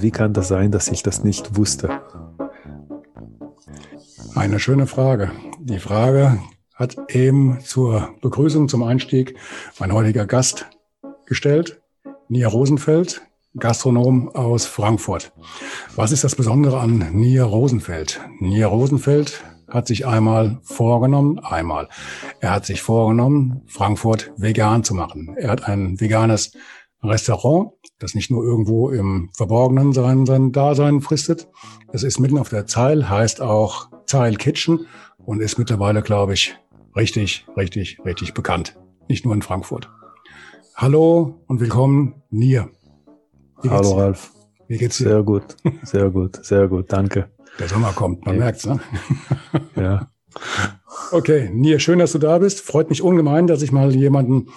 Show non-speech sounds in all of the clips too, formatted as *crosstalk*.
Wie kann das sein, dass ich das nicht wusste? Eine schöne Frage. Die Frage hat eben zur Begrüßung, zum Einstieg mein heutiger Gast gestellt, Nia Rosenfeld, Gastronom aus Frankfurt. Was ist das Besondere an Nia Rosenfeld? Nia Rosenfeld hat sich einmal vorgenommen, einmal, er hat sich vorgenommen, Frankfurt vegan zu machen. Er hat ein veganes Restaurant, das nicht nur irgendwo im Verborgenen sein, sein Dasein fristet. Es ist mitten auf der Zeil, heißt auch Zeil Kitchen und ist mittlerweile, glaube ich, richtig, richtig, richtig bekannt. Nicht nur in Frankfurt. Hallo und willkommen, Nier. Hallo Ralf. Wie geht's dir? Sehr gut, sehr gut, sehr gut, danke. Der Sommer kommt, man ja. merkt's, ne? ja. Okay, Nier, schön, dass du da bist. Freut mich ungemein, dass ich mal jemanden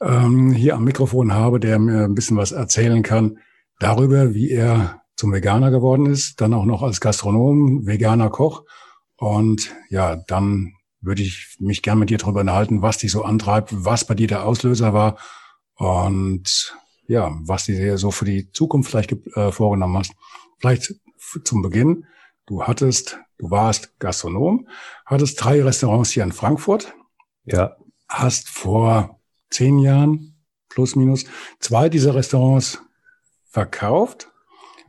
ähm, hier am Mikrofon habe, der mir ein bisschen was erzählen kann darüber, wie er zum Veganer geworden ist, dann auch noch als Gastronom, veganer Koch. Und ja, dann würde ich mich gern mit dir darüber unterhalten, was dich so antreibt, was bei dir der Auslöser war und ja, was du dir so für die Zukunft vielleicht äh, vorgenommen hast. Vielleicht zum Beginn, du hattest, du warst Gastronom, hattest drei Restaurants hier in Frankfurt. Ja. Hast vor zehn Jahren, plus minus, zwei dieser Restaurants verkauft.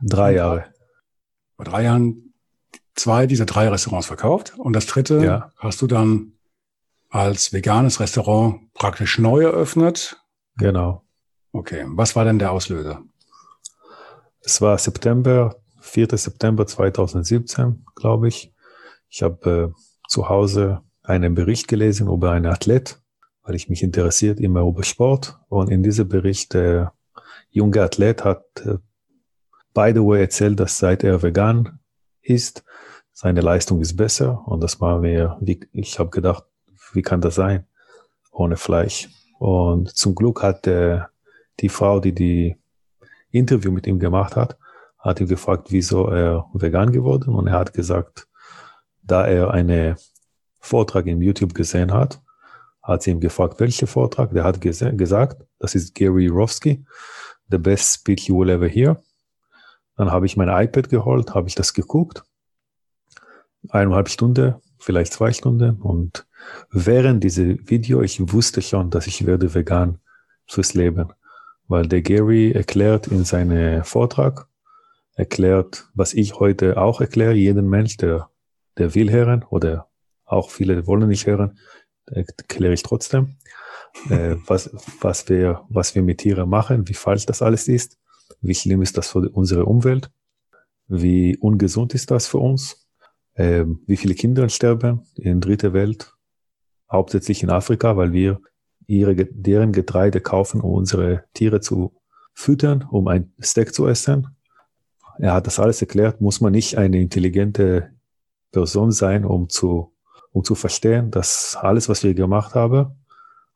Drei Jahre. Vor drei Jahren zwei dieser drei Restaurants verkauft. Und das dritte ja. hast du dann als veganes Restaurant praktisch neu eröffnet. Genau. Okay. Was war denn der Auslöser? Es war September, 4. September 2017, glaube ich. Ich habe äh, zu Hause einen Bericht gelesen über einen Athlet, weil ich mich interessiert immer über Sport. Und in diesem Bericht, der junge Athlet hat, äh, by the way, erzählt, dass seit er vegan ist, seine Leistung ist besser. Und das war mir, ich habe gedacht, wie kann das sein? Ohne Fleisch. Und zum Glück hat der, die Frau, die die Interview mit ihm gemacht hat, hat ihn gefragt, wieso er vegan geworden. Und er hat gesagt, da er eine Vortrag im YouTube gesehen hat, hat sie ihm gefragt, welcher Vortrag. Der hat ges gesagt, das ist Gary Rowski, the best speech you will ever hear. Dann habe ich mein iPad geholt, habe ich das geguckt. Eineinhalb Stunde, vielleicht zwei Stunden. Und während diese Video, ich wusste schon, dass ich werde vegan fürs Leben. Weil der Gary erklärt in seinem Vortrag, erklärt, was ich heute auch erkläre, jeden Mensch, der, der will hören oder auch viele wollen nicht hören, erkläre ich trotzdem, äh, *laughs* was, was, wir, was wir mit Tieren machen, wie falsch das alles ist, wie schlimm ist das für unsere Umwelt, wie ungesund ist das für uns, äh, wie viele Kinder sterben in dritter Welt, hauptsächlich in Afrika, weil wir ihre, deren Getreide kaufen, um unsere Tiere zu füttern, um ein Steak zu essen. Er hat das alles erklärt, muss man nicht eine intelligente Person sein, um zu um zu verstehen, dass alles, was wir gemacht haben,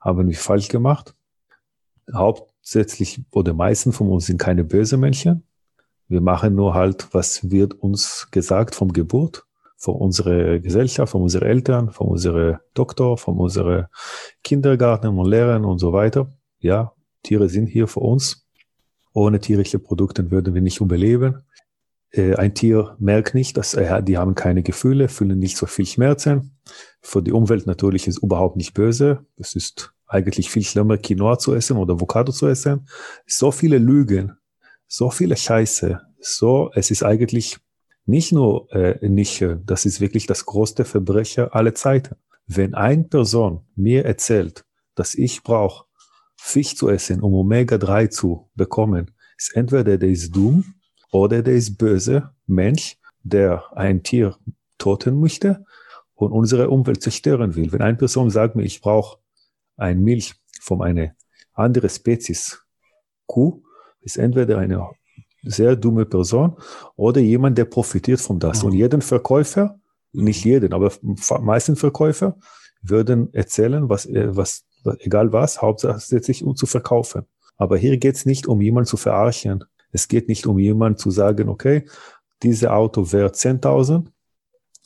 haben wir falsch gemacht. Hauptsächlich oder meisten von uns sind keine böse Menschen. Wir machen nur halt, was wird uns gesagt vom Geburt, von unserer Gesellschaft, von unseren Eltern, von unserer Doktor, von unserer Kindergarten und Lehrern und so weiter. Ja, Tiere sind hier für uns. Ohne tierische Produkte würden wir nicht überleben. Äh, ein Tier merkt nicht, dass er, die haben keine Gefühle, fühlen nicht so viel Schmerzen. Für die Umwelt natürlich ist überhaupt nicht böse. Es ist eigentlich viel schlimmer, Quinoa zu essen oder Avocado zu essen. So viele Lügen, so viele Scheiße. So, es ist eigentlich nicht nur äh, nicht schön, das ist wirklich das größte Verbrecher aller Zeiten. Wenn eine Person mir erzählt, dass ich brauche Fisch zu essen, um Omega-3 zu bekommen, ist entweder der ist dumm oder der ist böse Mensch, der ein Tier toten möchte und unsere Umwelt zerstören will. Wenn eine Person sagt mir, ich brauche ein Milch von einer anderen Spezies Kuh, ist entweder eine sehr dumme Person oder jemand, der profitiert von das. Mhm. Und jeden Verkäufer, nicht jeden, aber meisten Verkäufer würden erzählen, was, was, was egal was, hauptsächlich um zu verkaufen. Aber hier geht es nicht um jemanden zu verarschen. Es geht nicht um jemanden zu sagen, okay, dieses Auto wert 10.000,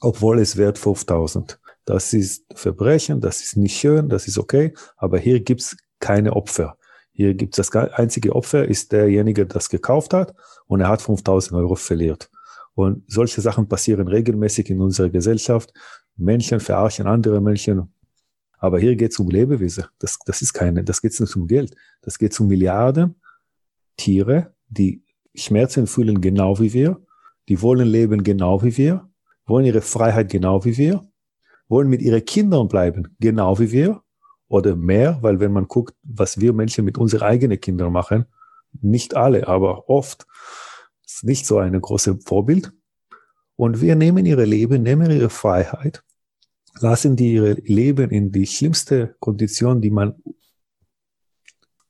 obwohl es wert 5.000. Das ist Verbrechen, das ist nicht schön, das ist okay, aber hier gibt's keine Opfer. Hier gibt's das einzige Opfer, ist derjenige, der das gekauft hat und er hat 5000 Euro verliert. Und solche Sachen passieren regelmäßig in unserer Gesellschaft. Menschen verarschen andere Menschen. Aber hier geht's um Lebewesen. Das, das ist keine, das geht nicht um Geld. Das geht um Milliarden Tiere, die Schmerzen fühlen genau wie wir. Die wollen leben genau wie wir, wollen ihre Freiheit genau wie wir wollen mit ihren Kindern bleiben, genau wie wir oder mehr, weil wenn man guckt, was wir Menschen mit unseren eigenen Kindern machen, nicht alle, aber oft ist nicht so eine große Vorbild. Und wir nehmen ihre Leben, nehmen ihre Freiheit, lassen die ihre Leben in die schlimmste Kondition, die man,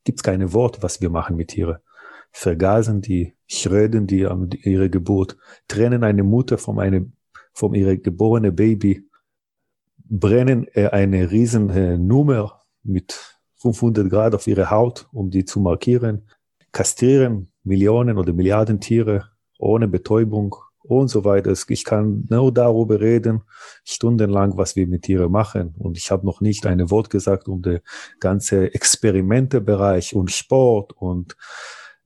gibt's keine Wort, was wir machen mit Tieren. Vergasen die, schröden die an ihre Geburt, trennen eine Mutter von einem, von ihrer geborenen Baby, brennen äh, eine riesen äh, Nummer mit 500 Grad auf ihre Haut, um die zu markieren, kastrieren Millionen oder Milliarden Tiere ohne Betäubung und so weiter. Ich kann nur darüber reden, stundenlang, was wir mit Tieren machen. Und ich habe noch nicht ein Wort gesagt um den ganze Experimentebereich und Sport und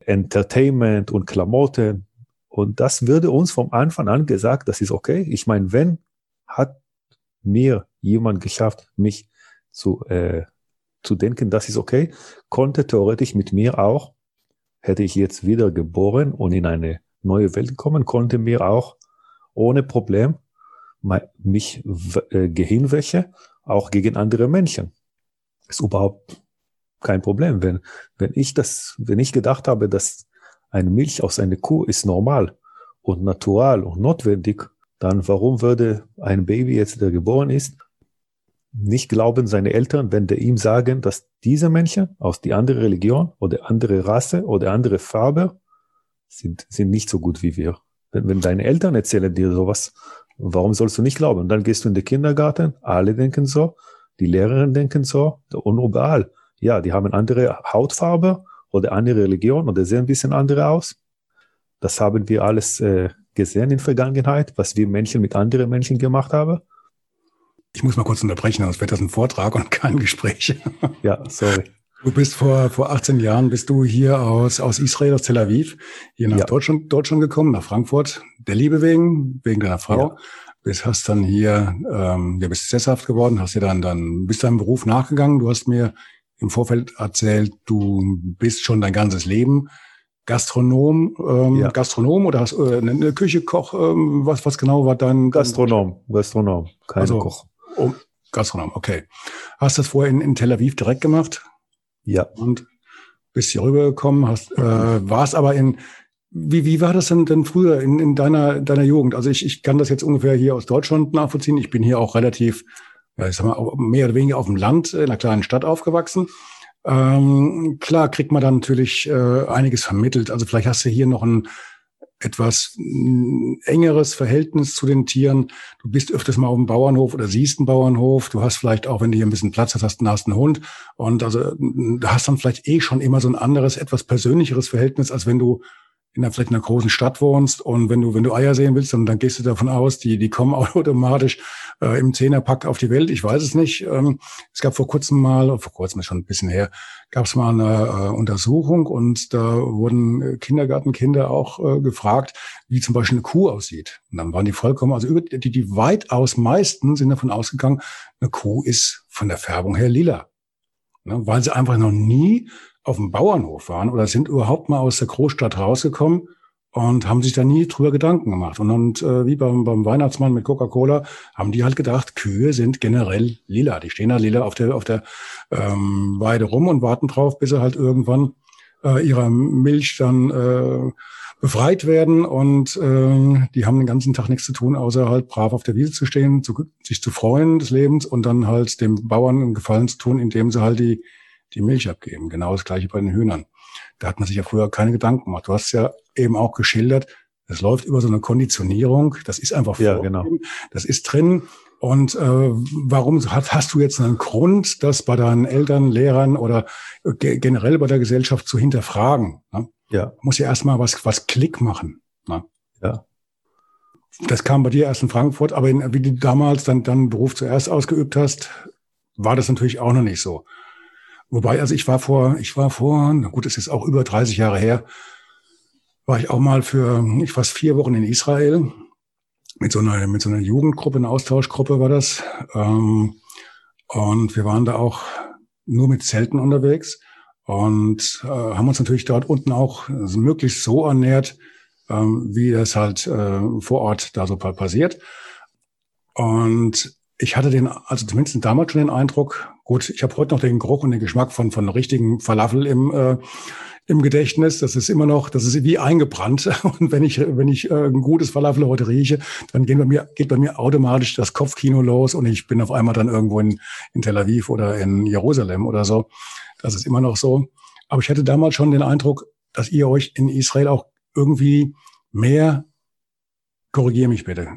Entertainment und Klamotten. Und das würde uns vom Anfang an gesagt, das ist okay. Ich meine, wenn hat mir jemand geschafft, mich zu, äh, zu denken, das ist okay, konnte theoretisch mit mir auch, hätte ich jetzt wieder geboren und in eine neue Welt gekommen, konnte mir auch ohne Problem mich äh, Gehirnwäsche auch gegen andere Menschen. Ist überhaupt kein Problem. Wenn, wenn ich das, wenn ich gedacht habe, dass eine Milch aus einer Kuh ist normal und natural und notwendig, dann warum würde ein Baby jetzt, der geboren ist, nicht glauben seine Eltern, wenn der ihm sagen, dass diese Menschen aus die andere Religion oder andere Rasse oder andere Farbe sind, sind nicht so gut wie wir. Wenn, wenn deine Eltern erzählen dir sowas, warum sollst du nicht glauben? Dann gehst du in den Kindergarten, alle denken so, die Lehrerin denken so und überall. Ja, die haben andere Hautfarbe oder andere Religion oder sehen ein bisschen andere aus. Das haben wir alles äh, gesehen in Vergangenheit, was wir Menschen mit anderen Menschen gemacht haben. Ich muss mal kurz unterbrechen, sonst wird das ein Vortrag und kein Gespräch. Ja, sorry. Du bist vor, vor 18 Jahren bist du hier aus, aus Israel, aus Tel Aviv, hier nach ja. Deutschland, Deutschland gekommen, nach Frankfurt, der Liebe wegen, wegen deiner Frau. Ja. Bist, hast dann hier, ähm, ja, bist sesshaft geworden, hast dir dann, dann, bist deinem Beruf nachgegangen. Du hast mir im Vorfeld erzählt, du bist schon dein ganzes Leben Gastronom, ähm, ja. Gastronom oder hast äh, eine Küche, Koch, ähm, was, was genau war dein? Gastronom, Gastronom, kein also, Koch. Oh, Gastronom, okay. Hast das vorher in, in Tel Aviv direkt gemacht? Ja. Und bist hier rübergekommen, hast, äh, warst aber in, wie, wie war das denn, denn früher in, in deiner, deiner Jugend? Also ich, ich kann das jetzt ungefähr hier aus Deutschland nachvollziehen. Ich bin hier auch relativ, ich sag mal, mehr oder weniger auf dem Land, in einer kleinen Stadt aufgewachsen. Ähm, klar kriegt man dann natürlich äh, einiges vermittelt. Also vielleicht hast du hier noch ein etwas mm, engeres Verhältnis zu den Tieren. Du bist öfters mal auf dem Bauernhof oder siehst einen Bauernhof. Du hast vielleicht auch, wenn du hier ein bisschen Platz hast, hast, hast einen Hund. Und also du hast dann vielleicht eh schon immer so ein anderes, etwas persönlicheres Verhältnis, als wenn du in einer, vielleicht in einer großen Stadt wohnst und wenn du, wenn du Eier sehen willst, dann, dann gehst du davon aus, die, die kommen *laughs* automatisch äh, im Zehnerpack auf die Welt. Ich weiß es nicht. Ähm, es gab vor kurzem mal, vor kurzem ist schon ein bisschen her, gab es mal eine äh, Untersuchung und da wurden äh, Kindergartenkinder auch äh, gefragt, wie zum Beispiel eine Kuh aussieht. Und dann waren die vollkommen, also über die, die weitaus meisten sind davon ausgegangen, eine Kuh ist von der Färbung her lila. Ne, weil sie einfach noch nie auf dem Bauernhof waren oder sind überhaupt mal aus der Großstadt rausgekommen und haben sich da nie drüber Gedanken gemacht. Und, und äh, wie beim, beim Weihnachtsmann mit Coca-Cola haben die halt gedacht, Kühe sind generell lila. Die stehen da lila auf der, auf der ähm, Weide rum und warten drauf, bis sie halt irgendwann äh, ihrer Milch dann äh, befreit werden und äh, die haben den ganzen Tag nichts zu tun, außer halt brav auf der Wiese zu stehen, zu, sich zu freuen des Lebens und dann halt dem Bauern einen Gefallen zu tun, indem sie halt die die Milch abgeben. Genau das gleiche bei den Hühnern. Da hat man sich ja früher keine Gedanken gemacht. Du hast ja eben auch geschildert, es läuft über so eine Konditionierung. Das ist einfach ja, genau. Das ist drin. Und äh, warum hast, hast du jetzt einen Grund, das bei deinen Eltern, Lehrern oder generell bei der Gesellschaft zu hinterfragen? Ne? Ja. Muss ja erstmal was, was Klick machen. Ne? Ja. Das kam bei dir erst in Frankfurt, aber in, wie du damals dann, dann Beruf zuerst ausgeübt hast, war das natürlich auch noch nicht so. Wobei, also ich war vor, ich war vor, na gut, es ist auch über 30 Jahre her, war ich auch mal für, ich fast vier Wochen in Israel mit so einer, mit so einer Jugendgruppe, einer Austauschgruppe war das. Ähm, und wir waren da auch nur mit Zelten unterwegs und äh, haben uns natürlich dort unten auch möglichst so ernährt, ähm, wie das halt äh, vor Ort da so passiert. Und ich hatte den, also zumindest damals schon den Eindruck, gut, ich habe heute noch den Geruch und den Geschmack von von richtigen Falafel im äh, im Gedächtnis. Das ist immer noch, das ist wie eingebrannt. *laughs* Und wenn ich, wenn ich äh, ein gutes Falafel heute rieche, dann geht bei mir, geht bei mir automatisch das Kopfkino los und ich bin auf einmal dann irgendwo in, in Tel Aviv oder in Jerusalem oder so. Das ist immer noch so. Aber ich hatte damals schon den Eindruck, dass ihr euch in Israel auch irgendwie mehr, korrigiere mich bitte,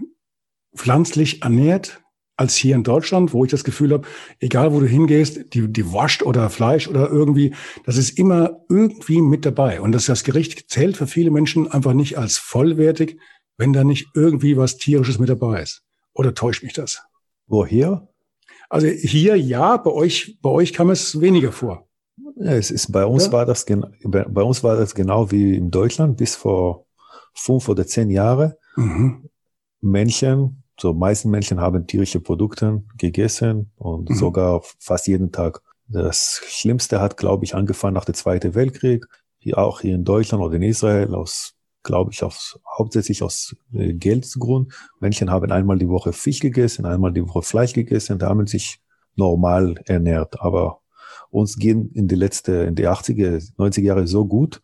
pflanzlich ernährt, als hier in Deutschland, wo ich das Gefühl habe, egal wo du hingehst, die, die wascht oder Fleisch oder irgendwie, das ist immer irgendwie mit dabei. Und das, das Gericht zählt für viele Menschen einfach nicht als vollwertig, wenn da nicht irgendwie was Tierisches mit dabei ist. Oder täuscht mich das? Woher? Also hier ja, bei euch, bei euch kam es weniger vor. Ja, es ist, bei uns ja? war das, bei uns war das genau wie in Deutschland bis vor fünf oder zehn Jahre. Mhm. Männchen so meisten Menschen haben tierische Produkte gegessen und mhm. sogar fast jeden Tag. Das Schlimmste hat, glaube ich, angefangen nach dem Zweiten Weltkrieg, hier auch hier in Deutschland oder in Israel aus, glaube ich, aus, hauptsächlich aus äh, Geldgrund. Menschen haben einmal die Woche Fisch gegessen, einmal die Woche Fleisch gegessen, da haben sich normal ernährt. Aber uns gehen in die letzte, in die 80er, 90er Jahre so gut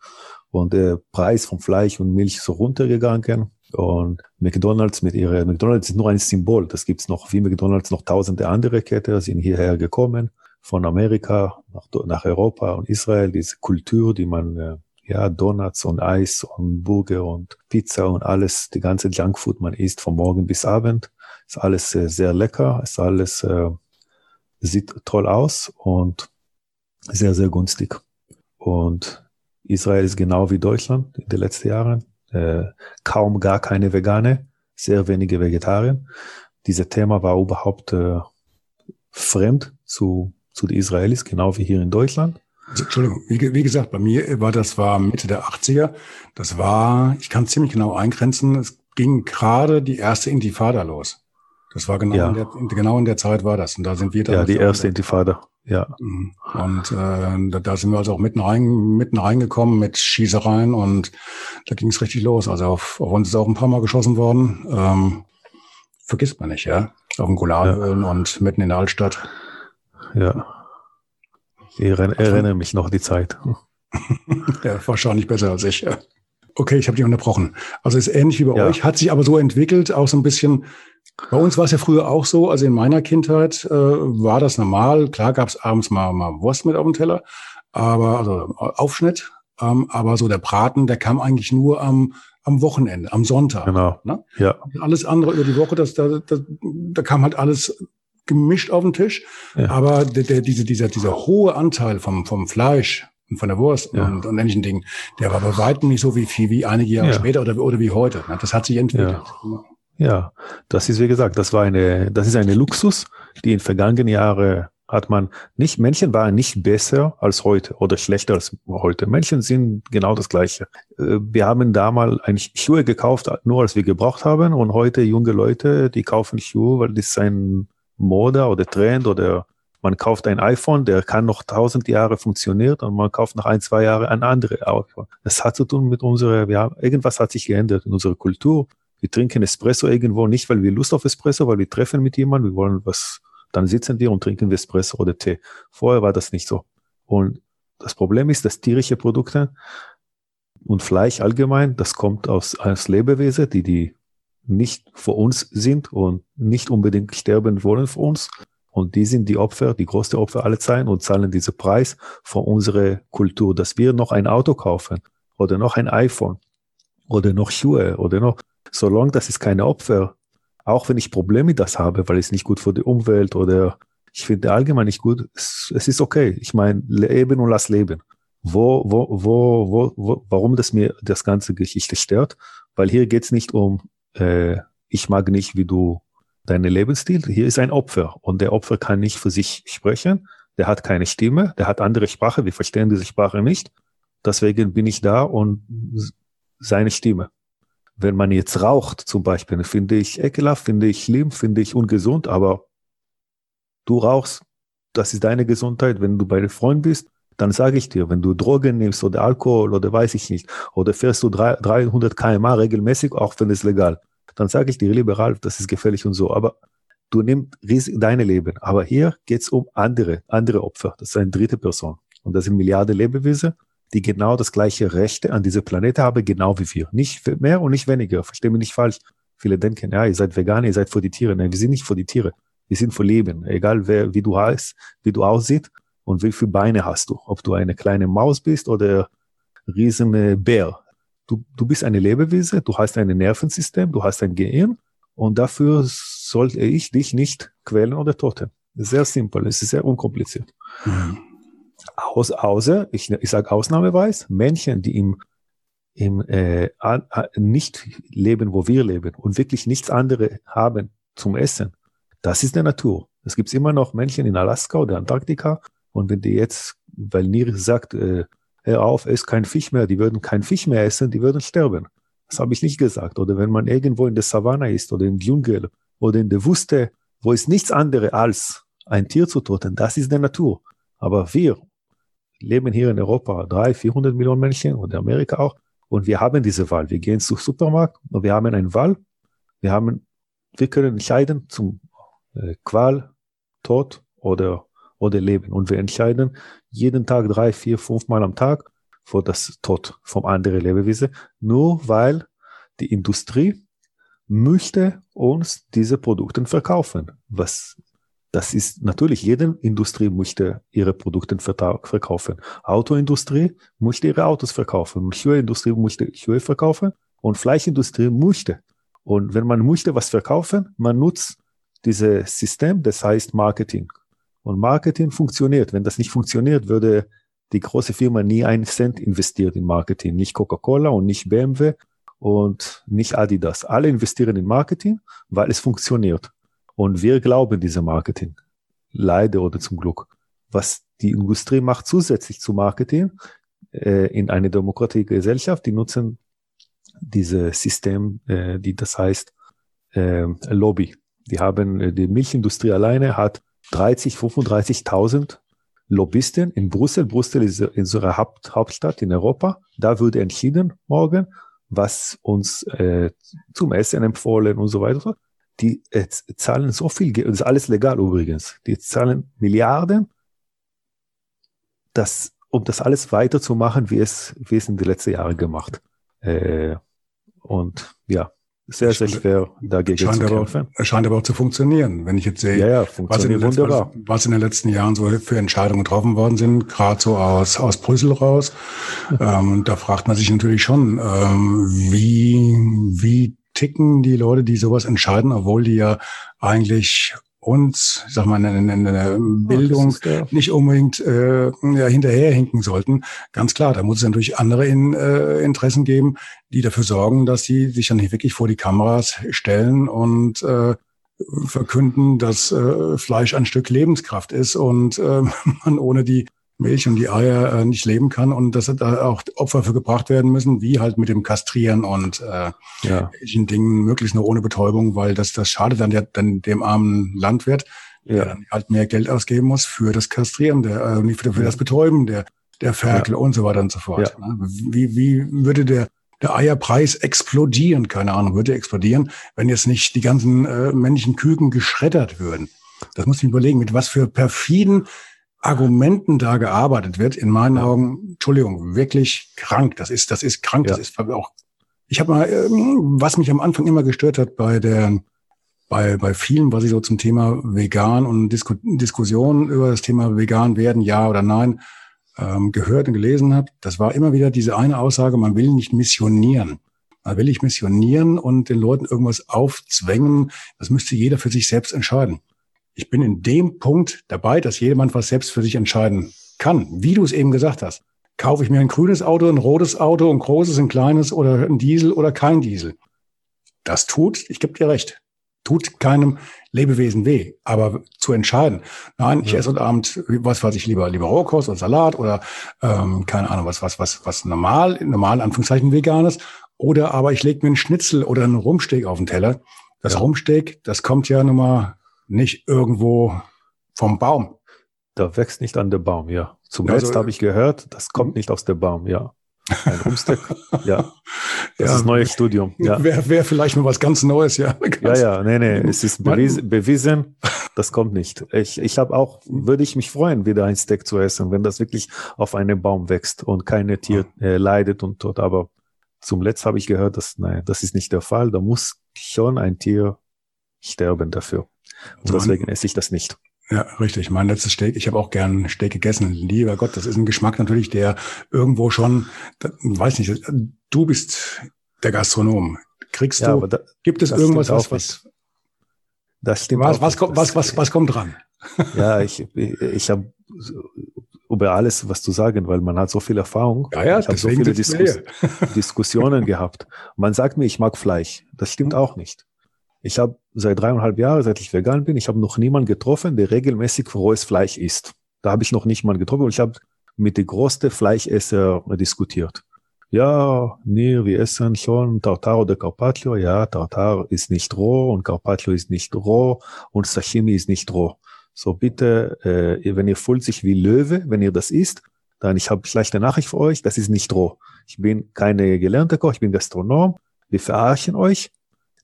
und der Preis von Fleisch und Milch ist so runtergegangen und McDonald's mit ihrer, McDonald's ist nur ein Symbol. Das gibt's noch, wie McDonald's, noch tausende andere Ketten sind hierher gekommen, von Amerika nach, nach Europa und Israel. Diese Kultur, die man, äh, ja, Donuts und Eis und Burger und Pizza und alles, die ganze Junkfood, man isst von morgen bis Abend. Ist alles äh, sehr lecker, ist alles, äh, sieht toll aus und sehr, sehr günstig. Und Israel ist genau wie Deutschland in den letzten Jahren äh, kaum gar keine Vegane, sehr wenige Vegetarier. Dieses Thema war überhaupt äh, fremd zu, zu den Israelis, genau wie hier in Deutschland. Entschuldigung, wie, wie, gesagt, bei mir war das war Mitte der 80er. Das war, ich kann ziemlich genau eingrenzen, es ging gerade die erste Intifada los. Das war genau, ja. in der, genau in der Zeit war das. Und da sind wir dann. Ja, die erste Intifada. Ja. Mhm. Und äh, da, da sind wir also auch mitten, rein, mitten reingekommen mit Schießereien und da ging es richtig los. Also auf, auf uns ist auch ein paar Mal geschossen worden. Ähm, vergisst man nicht, ja. Auf dem Golanhöhen ja. und mitten in der Altstadt. Ja. Ich erinnere mich noch die Zeit. *laughs* ja, wahrscheinlich besser als ich. Ja. Okay, ich habe dich unterbrochen. Also ist ähnlich wie bei ja. euch, hat sich aber so entwickelt, auch so ein bisschen. Bei uns war es ja früher auch so, also in meiner Kindheit äh, war das normal. Klar gab es abends mal, mal Wurst mit auf dem Teller, aber also Aufschnitt. Ähm, aber so der Braten, der kam eigentlich nur am, am Wochenende, am Sonntag. Genau. Ne? Ja. Alles andere über die Woche, das, da, da, da kam halt alles gemischt auf den Tisch. Ja. Aber der, der, diese, dieser, dieser hohe Anteil vom, vom Fleisch, und von der Wurst ja. und, und ähnlichen Dingen, der war bei weitem nicht so wie, wie, wie einige Jahre ja. später oder, oder wie heute. Das hat sich entwickelt. Ja. Ja, das ist wie gesagt, das war eine, das ist eine Luxus, die in vergangenen Jahren hat man nicht, Männchen waren nicht besser als heute oder schlechter als heute. Männchen sind genau das Gleiche. Äh, wir haben damals Schuhe gekauft, nur als wir gebraucht haben und heute junge Leute, die kaufen Schuhe, weil das ist ein Mode oder Trend oder man kauft ein iPhone, der kann noch tausend Jahre funktioniert und man kauft nach ein, zwei Jahren ein anderes iPhone. Das hat zu tun mit unserer, ja, irgendwas hat sich geändert in unserer Kultur. Wir trinken Espresso irgendwo nicht, weil wir Lust auf Espresso, weil wir treffen mit jemandem, wir wollen was, dann sitzen wir und trinken wir Espresso oder Tee. Vorher war das nicht so. Und das Problem ist, dass tierische Produkte und Fleisch allgemein, das kommt aus, aus Lebewesen, die, die nicht für uns sind und nicht unbedingt sterben wollen für uns Und die sind die Opfer, die größte Opfer aller Zeiten und zahlen diesen Preis für unsere Kultur, dass wir noch ein Auto kaufen oder noch ein iPhone oder noch Schuhe oder noch, solange das ist keine Opfer, auch wenn ich Probleme mit das habe, weil es nicht gut für die Umwelt oder ich finde allgemein nicht gut, es, es ist okay. Ich meine, leben und lass leben. Wo, wo, wo, wo, wo, warum das mir das ganze Geschichte stört? Weil hier geht's nicht um, äh, ich mag nicht, wie du deine Lebensstil. Hier ist ein Opfer und der Opfer kann nicht für sich sprechen. Der hat keine Stimme, der hat andere Sprache. Wir verstehen diese Sprache nicht. Deswegen bin ich da und seine Stimme. Wenn man jetzt raucht zum Beispiel, finde ich ekelhaft, finde ich schlimm, finde ich ungesund, aber du rauchst, das ist deine Gesundheit. Wenn du bei einem Freund bist, dann sage ich dir, wenn du Drogen nimmst oder Alkohol oder weiß ich nicht, oder fährst du 300 kmh regelmäßig, auch wenn es legal, dann sage ich dir, lieber Ralf, das ist gefährlich und so. Aber du nimmst deine Leben. Aber hier geht es um andere, andere Opfer. Das ist eine dritte Person. Und das sind Milliarden Lebewesen, die genau das gleiche Rechte an diese Planete haben, genau wie wir. Nicht mehr und nicht weniger. Versteh mich nicht falsch. Viele denken, ja, ihr seid Veganer, ihr seid für die Tiere. Nein, wir sind nicht für die Tiere. Wir sind für Leben. Egal wer, wie du heißt, wie du aussiehst und wie viele Beine hast du. Ob du eine kleine Maus bist oder riesene Bär. Du, du bist eine Lebewesen, du hast ein Nervensystem, du hast ein Gehirn und dafür sollte ich dich nicht quälen oder töten. Sehr simpel, es ist sehr unkompliziert. Mhm. Aus, außer, ich, ich sage ausnahmeweise, Menschen, die im, im äh, nicht leben, wo wir leben und wirklich nichts anderes haben zum Essen, das ist der Natur. Es gibt immer noch Menschen in Alaska oder Antarktika und wenn die jetzt, weil Niri sagt, äh, hör auf, ess kein Fisch mehr, die würden kein Fisch mehr essen, die würden sterben. Das habe ich nicht gesagt. Oder wenn man irgendwo in der Savanne ist oder im Dschungel oder in der Wüste, wo es nichts anderes als ein Tier zu töten, das ist der Natur. Aber wir leben hier in Europa, drei, 400 Millionen Menschen und in Amerika auch. Und wir haben diese Wahl. Wir gehen zum Supermarkt und wir haben eine Wahl. Wir haben, wir können entscheiden zum äh, Qual, Tod oder oder Leben. Und wir entscheiden jeden Tag drei, vier, fünf Mal am Tag für das Tod vom anderen Lebewesen, nur weil die Industrie möchte uns diese Produkte verkaufen. Was das ist natürlich, jede Industrie möchte ihre Produkte verkaufen. Autoindustrie möchte ihre Autos verkaufen. Schuhindustrie möchte Schuhe verkaufen und Fleischindustrie möchte. Und wenn man möchte was verkaufen, man nutzt dieses System, das heißt Marketing. Und Marketing funktioniert. Wenn das nicht funktioniert, würde die große Firma nie einen Cent investiert in Marketing. Nicht Coca-Cola und nicht BMW und nicht Adidas. Alle investieren in Marketing, weil es funktioniert. Und wir glauben diese Marketing. Leider oder zum Glück. Was die Industrie macht zusätzlich zu Marketing äh, in eine demokratische Gesellschaft, die nutzen dieses System, äh, die das heißt äh, Lobby. Die haben äh, die Milchindustrie alleine hat 30, 35.000 Lobbyisten in Brüssel. Brüssel ist unsere Haupt, Hauptstadt in Europa. Da würde entschieden morgen, was uns äh, zum Essen empfohlen und so weiter. Die äh, zahlen so viel Geld, das ist alles legal übrigens. Die zahlen Milliarden, das, um das alles weiterzumachen, wie es, wie es in den letzten Jahren gemacht. Äh, und ja, sehr, sehr schwer dagegen zu kämpfen. Aber, es scheint aber auch zu funktionieren, wenn ich jetzt sehe, ja, ja, was, in den letzten, was, was, in den letzten Jahren so für Entscheidungen getroffen worden sind, gerade so aus, aus Brüssel raus. *laughs* ähm, da fragt man sich natürlich schon, ähm, wie, wie ticken die Leute, die sowas entscheiden, obwohl die ja eigentlich uns, sag mal, in, der Bildung oh, nicht unbedingt äh, ja, hinterherhinken sollten. Ganz klar, da muss es natürlich andere in, äh, Interessen geben, die dafür sorgen, dass sie sich dann wirklich vor die Kameras stellen und äh, verkünden, dass äh, Fleisch ein Stück Lebenskraft ist und äh, *laughs* man ohne die Milch und die Eier äh, nicht leben kann und dass da auch Opfer für gebracht werden müssen, wie halt mit dem Kastrieren und äh, ja. Dingen möglichst nur ohne Betäubung, weil das, das schadet dann, der, dann dem armen Landwirt, ja. der dann halt mehr Geld ausgeben muss für das Kastrieren, der, äh, nicht für, für das Betäuben der, der Ferkel ja. und so weiter und so fort. Ja. Ne? Wie, wie würde der der Eierpreis explodieren, keine Ahnung, würde explodieren, wenn jetzt nicht die ganzen äh, männlichen Küken geschreddert würden. Das muss ich überlegen, mit was für perfiden Argumenten da gearbeitet wird, in meinen Augen, Entschuldigung, wirklich krank. Das ist, das ist krank. Ja. Das ist auch. Ich habe mal, ähm, was mich am Anfang immer gestört hat bei der bei, bei vielen, was ich so zum Thema vegan und Disku Diskussionen über das Thema vegan werden, ja oder nein, ähm, gehört und gelesen habe, das war immer wieder diese eine Aussage, man will nicht missionieren. Man will nicht missionieren und den Leuten irgendwas aufzwängen. Das müsste jeder für sich selbst entscheiden. Ich bin in dem Punkt dabei, dass jemand was selbst für sich entscheiden kann, wie du es eben gesagt hast. Kaufe ich mir ein grünes Auto, ein rotes Auto, ein großes, ein kleines oder ein Diesel oder kein Diesel? Das tut, ich gebe dir recht, tut keinem Lebewesen weh. Aber zu entscheiden, nein, ich ja. esse heute Abend, was weiß ich, lieber, lieber Rohkost oder Salat oder ähm, keine Ahnung, was, was, was, was normal, normal Anführungszeichen veganes. Oder aber ich lege mir einen Schnitzel oder einen Rumsteak auf den Teller. Das ja. Rumsteak, das kommt ja nun mal nicht irgendwo vom Baum. Da wächst nicht an der Baum, ja. Zuletzt also, habe ich gehört, das kommt hm? nicht aus der Baum, ja. Ein Rumsteak, *laughs* ja. Das ja, ist neues Studium. Ja. *laughs* Wäre wär vielleicht mal was ganz Neues, ja. *laughs* ja, ja, nee, nee, es ist bewiesen, bewiesen das kommt nicht. Ich, ich habe auch, würde ich mich freuen, wieder ein Steak zu essen, wenn das wirklich auf einem Baum wächst und keine Tier äh, leidet und tot. Aber zum Letzt habe ich gehört, dass, nein, das ist nicht der Fall. Da muss schon ein Tier sterben dafür. Und deswegen esse ich das nicht. Ja, richtig. Mein letztes Steak, ich habe auch gern Steak gegessen. Lieber Gott, das ist ein Geschmack natürlich, der irgendwo schon, weiß nicht, du bist der Gastronom. Kriegst ja, du, da, gibt es irgendwas, was, was, das stimmt was, was, kommt, was, was, was kommt dran? *laughs* Ja, ich, ich, ich habe über alles was zu sagen, weil man hat so viel Erfahrung. Ja, ja, ich habe so viele Diskus *laughs* Diskussionen gehabt. Man sagt mir, ich mag Fleisch. Das stimmt auch nicht. Ich habe seit dreieinhalb Jahren, seit ich vegan bin, ich habe noch niemanden getroffen, der regelmäßig rohes Fleisch isst. Da habe ich noch nicht mal getroffen und ich habe mit den größten Fleischesser diskutiert. Ja, nee, wir essen schon Tartar oder Carpaccio. Ja, Tartar ist nicht roh und Carpaccio ist nicht roh und Sashimi ist nicht roh. So bitte, äh, wenn ihr fühlt sich wie Löwe, wenn ihr das isst, dann ich habe schlechte Nachricht für euch, das ist nicht roh. Ich bin keine gelernte Koch, ich bin Gastronom. Wir verarschen euch.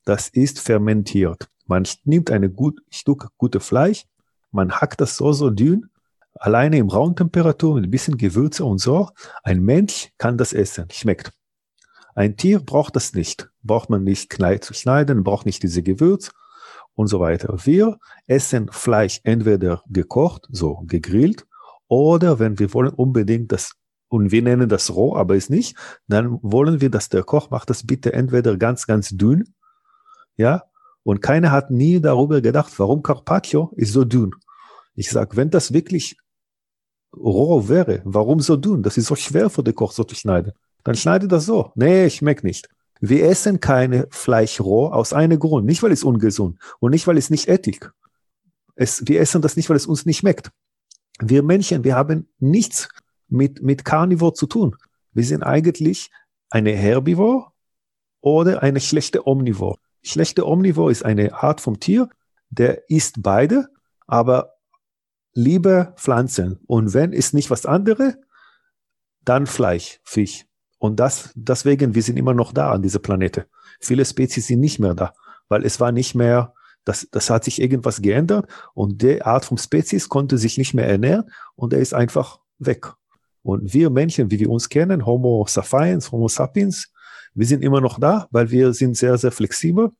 Das ist fermentiert. Man nimmt eine gut, Stück gute Fleisch, man hackt das so, so dünn, alleine im Raumtemperatur mit ein bisschen Gewürze und so. Ein Mensch kann das essen, schmeckt. Ein Tier braucht das nicht. Braucht man nicht zu schneiden, braucht nicht diese Gewürz und so weiter. Wir essen Fleisch entweder gekocht, so gegrillt, oder wenn wir wollen unbedingt das und wir nennen das roh, aber ist nicht, dann wollen wir, dass der Koch macht das bitte entweder ganz, ganz dünn ja, und keiner hat nie darüber gedacht, warum Carpaccio ist so dünn. Ich sag, wenn das wirklich roh wäre, warum so dünn? Das ist so schwer für den Koch so zu schneiden. Dann schneide das so. Nee, schmeckt nicht. Wir essen keine Fleisch roh aus einem Grund. Nicht, weil es ungesund und nicht, weil es nicht Ethik. Es, wir essen das nicht, weil es uns nicht schmeckt. Wir Menschen, wir haben nichts mit, mit Carnivore zu tun. Wir sind eigentlich eine Herbivore oder eine schlechte Omnivore. Schlechte Omnivore ist eine Art vom Tier, der isst beide, aber lieber Pflanzen. Und wenn ist nicht was anderes, dann Fleisch, Fisch. Und das, deswegen, wir sind immer noch da an dieser Planete. Viele Spezies sind nicht mehr da, weil es war nicht mehr, das, das hat sich irgendwas geändert und die Art von Spezies konnte sich nicht mehr ernähren und er ist einfach weg. Und wir Menschen, wie wir uns kennen, Homo sapiens, Homo sapiens, wir sind immer noch da, weil wir sind sehr, sehr flexibel.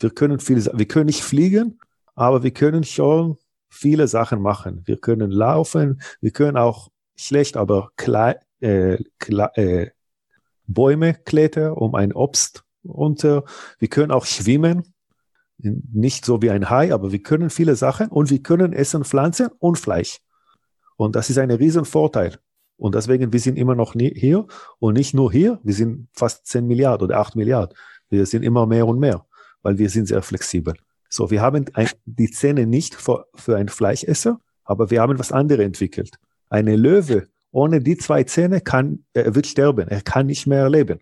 Wir können viele, wir können nicht fliegen, aber wir können schon viele Sachen machen. Wir können laufen, wir können auch schlecht, aber klein, äh, klein, äh, Bäume klettern, um ein Obst unter. Wir können auch schwimmen, nicht so wie ein Hai, aber wir können viele Sachen und wir können essen Pflanzen und Fleisch. Und das ist ein riesen Vorteil. Und deswegen, wir sind immer noch hier und nicht nur hier, wir sind fast 10 Milliarden oder 8 Milliarden. Wir sind immer mehr und mehr, weil wir sind sehr flexibel. So, wir haben ein, die Zähne nicht für, für einen Fleischesser, aber wir haben was anderes entwickelt. Eine Löwe ohne die zwei Zähne kann, er wird sterben, er kann nicht mehr leben.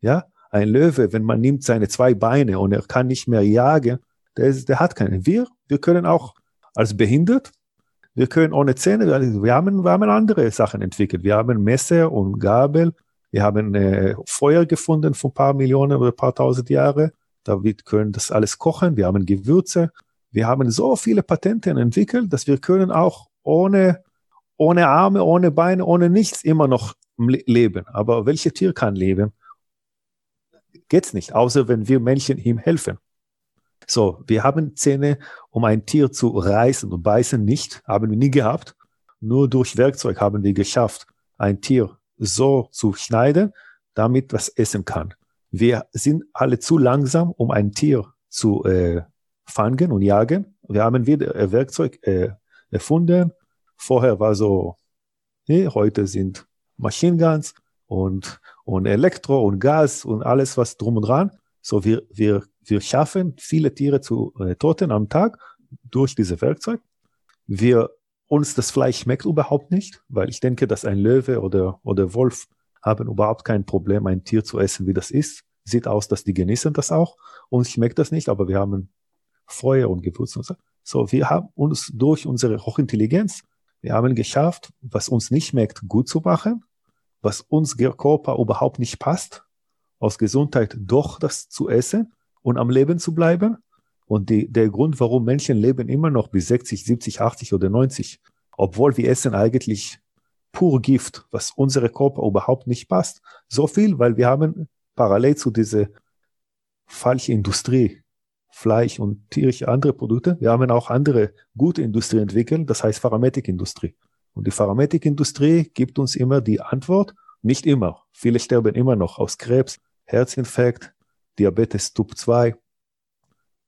Ja, ein Löwe, wenn man nimmt seine zwei Beine und er kann nicht mehr jagen, der, ist, der hat keine. Wir, wir können auch als behindert wir können ohne Zähne, wir haben, wir haben andere Sachen entwickelt. Wir haben Messer und Gabel. Wir haben äh, Feuer gefunden vor ein paar Millionen oder ein paar tausend Jahre. Damit können das alles kochen. Wir haben Gewürze. Wir haben so viele Patente entwickelt, dass wir können auch ohne, ohne Arme, ohne Beine, ohne nichts immer noch leben. Aber welches Tier kann leben? Geht's nicht, außer wenn wir Menschen ihm helfen. So, wir haben Zähne, um ein Tier zu reißen und beißen, nicht, haben wir nie gehabt. Nur durch Werkzeug haben wir geschafft, ein Tier so zu schneiden, damit was essen kann. Wir sind alle zu langsam, um ein Tier zu äh, fangen und jagen. Wir haben wieder ein Werkzeug äh, erfunden. Vorher war so, nee, heute sind Machine Guns und, und Elektro und Gas und alles, was drum und dran. So, wir, wir, wir schaffen viele Tiere zu äh, Toten am Tag durch diese Werkzeug. Wir, uns das Fleisch schmeckt überhaupt nicht, weil ich denke, dass ein Löwe oder, oder Wolf haben überhaupt kein Problem, ein Tier zu essen, wie das ist. Sieht aus, dass die genießen das auch. Uns schmeckt das nicht, aber wir haben Feuer und Gewürz und so. So, wir haben uns durch unsere Hochintelligenz, wir haben geschafft, was uns nicht schmeckt, gut zu machen, was uns Körper überhaupt nicht passt, aus Gesundheit doch das zu essen und am Leben zu bleiben. Und die, der Grund, warum Menschen leben immer noch bis 60, 70, 80 oder 90, obwohl wir essen eigentlich pur Gift, was unsere Körper überhaupt nicht passt. So viel, weil wir haben parallel zu dieser falschen Industrie, Fleisch und tierische andere Produkte, wir haben auch andere gute Industrie entwickelt, das heißt Pharmazeutikindustrie. Und die Pharmazeutikindustrie gibt uns immer die Antwort, nicht immer. Viele sterben immer noch aus Krebs, Herzinfarkt, Diabetes Typ 2.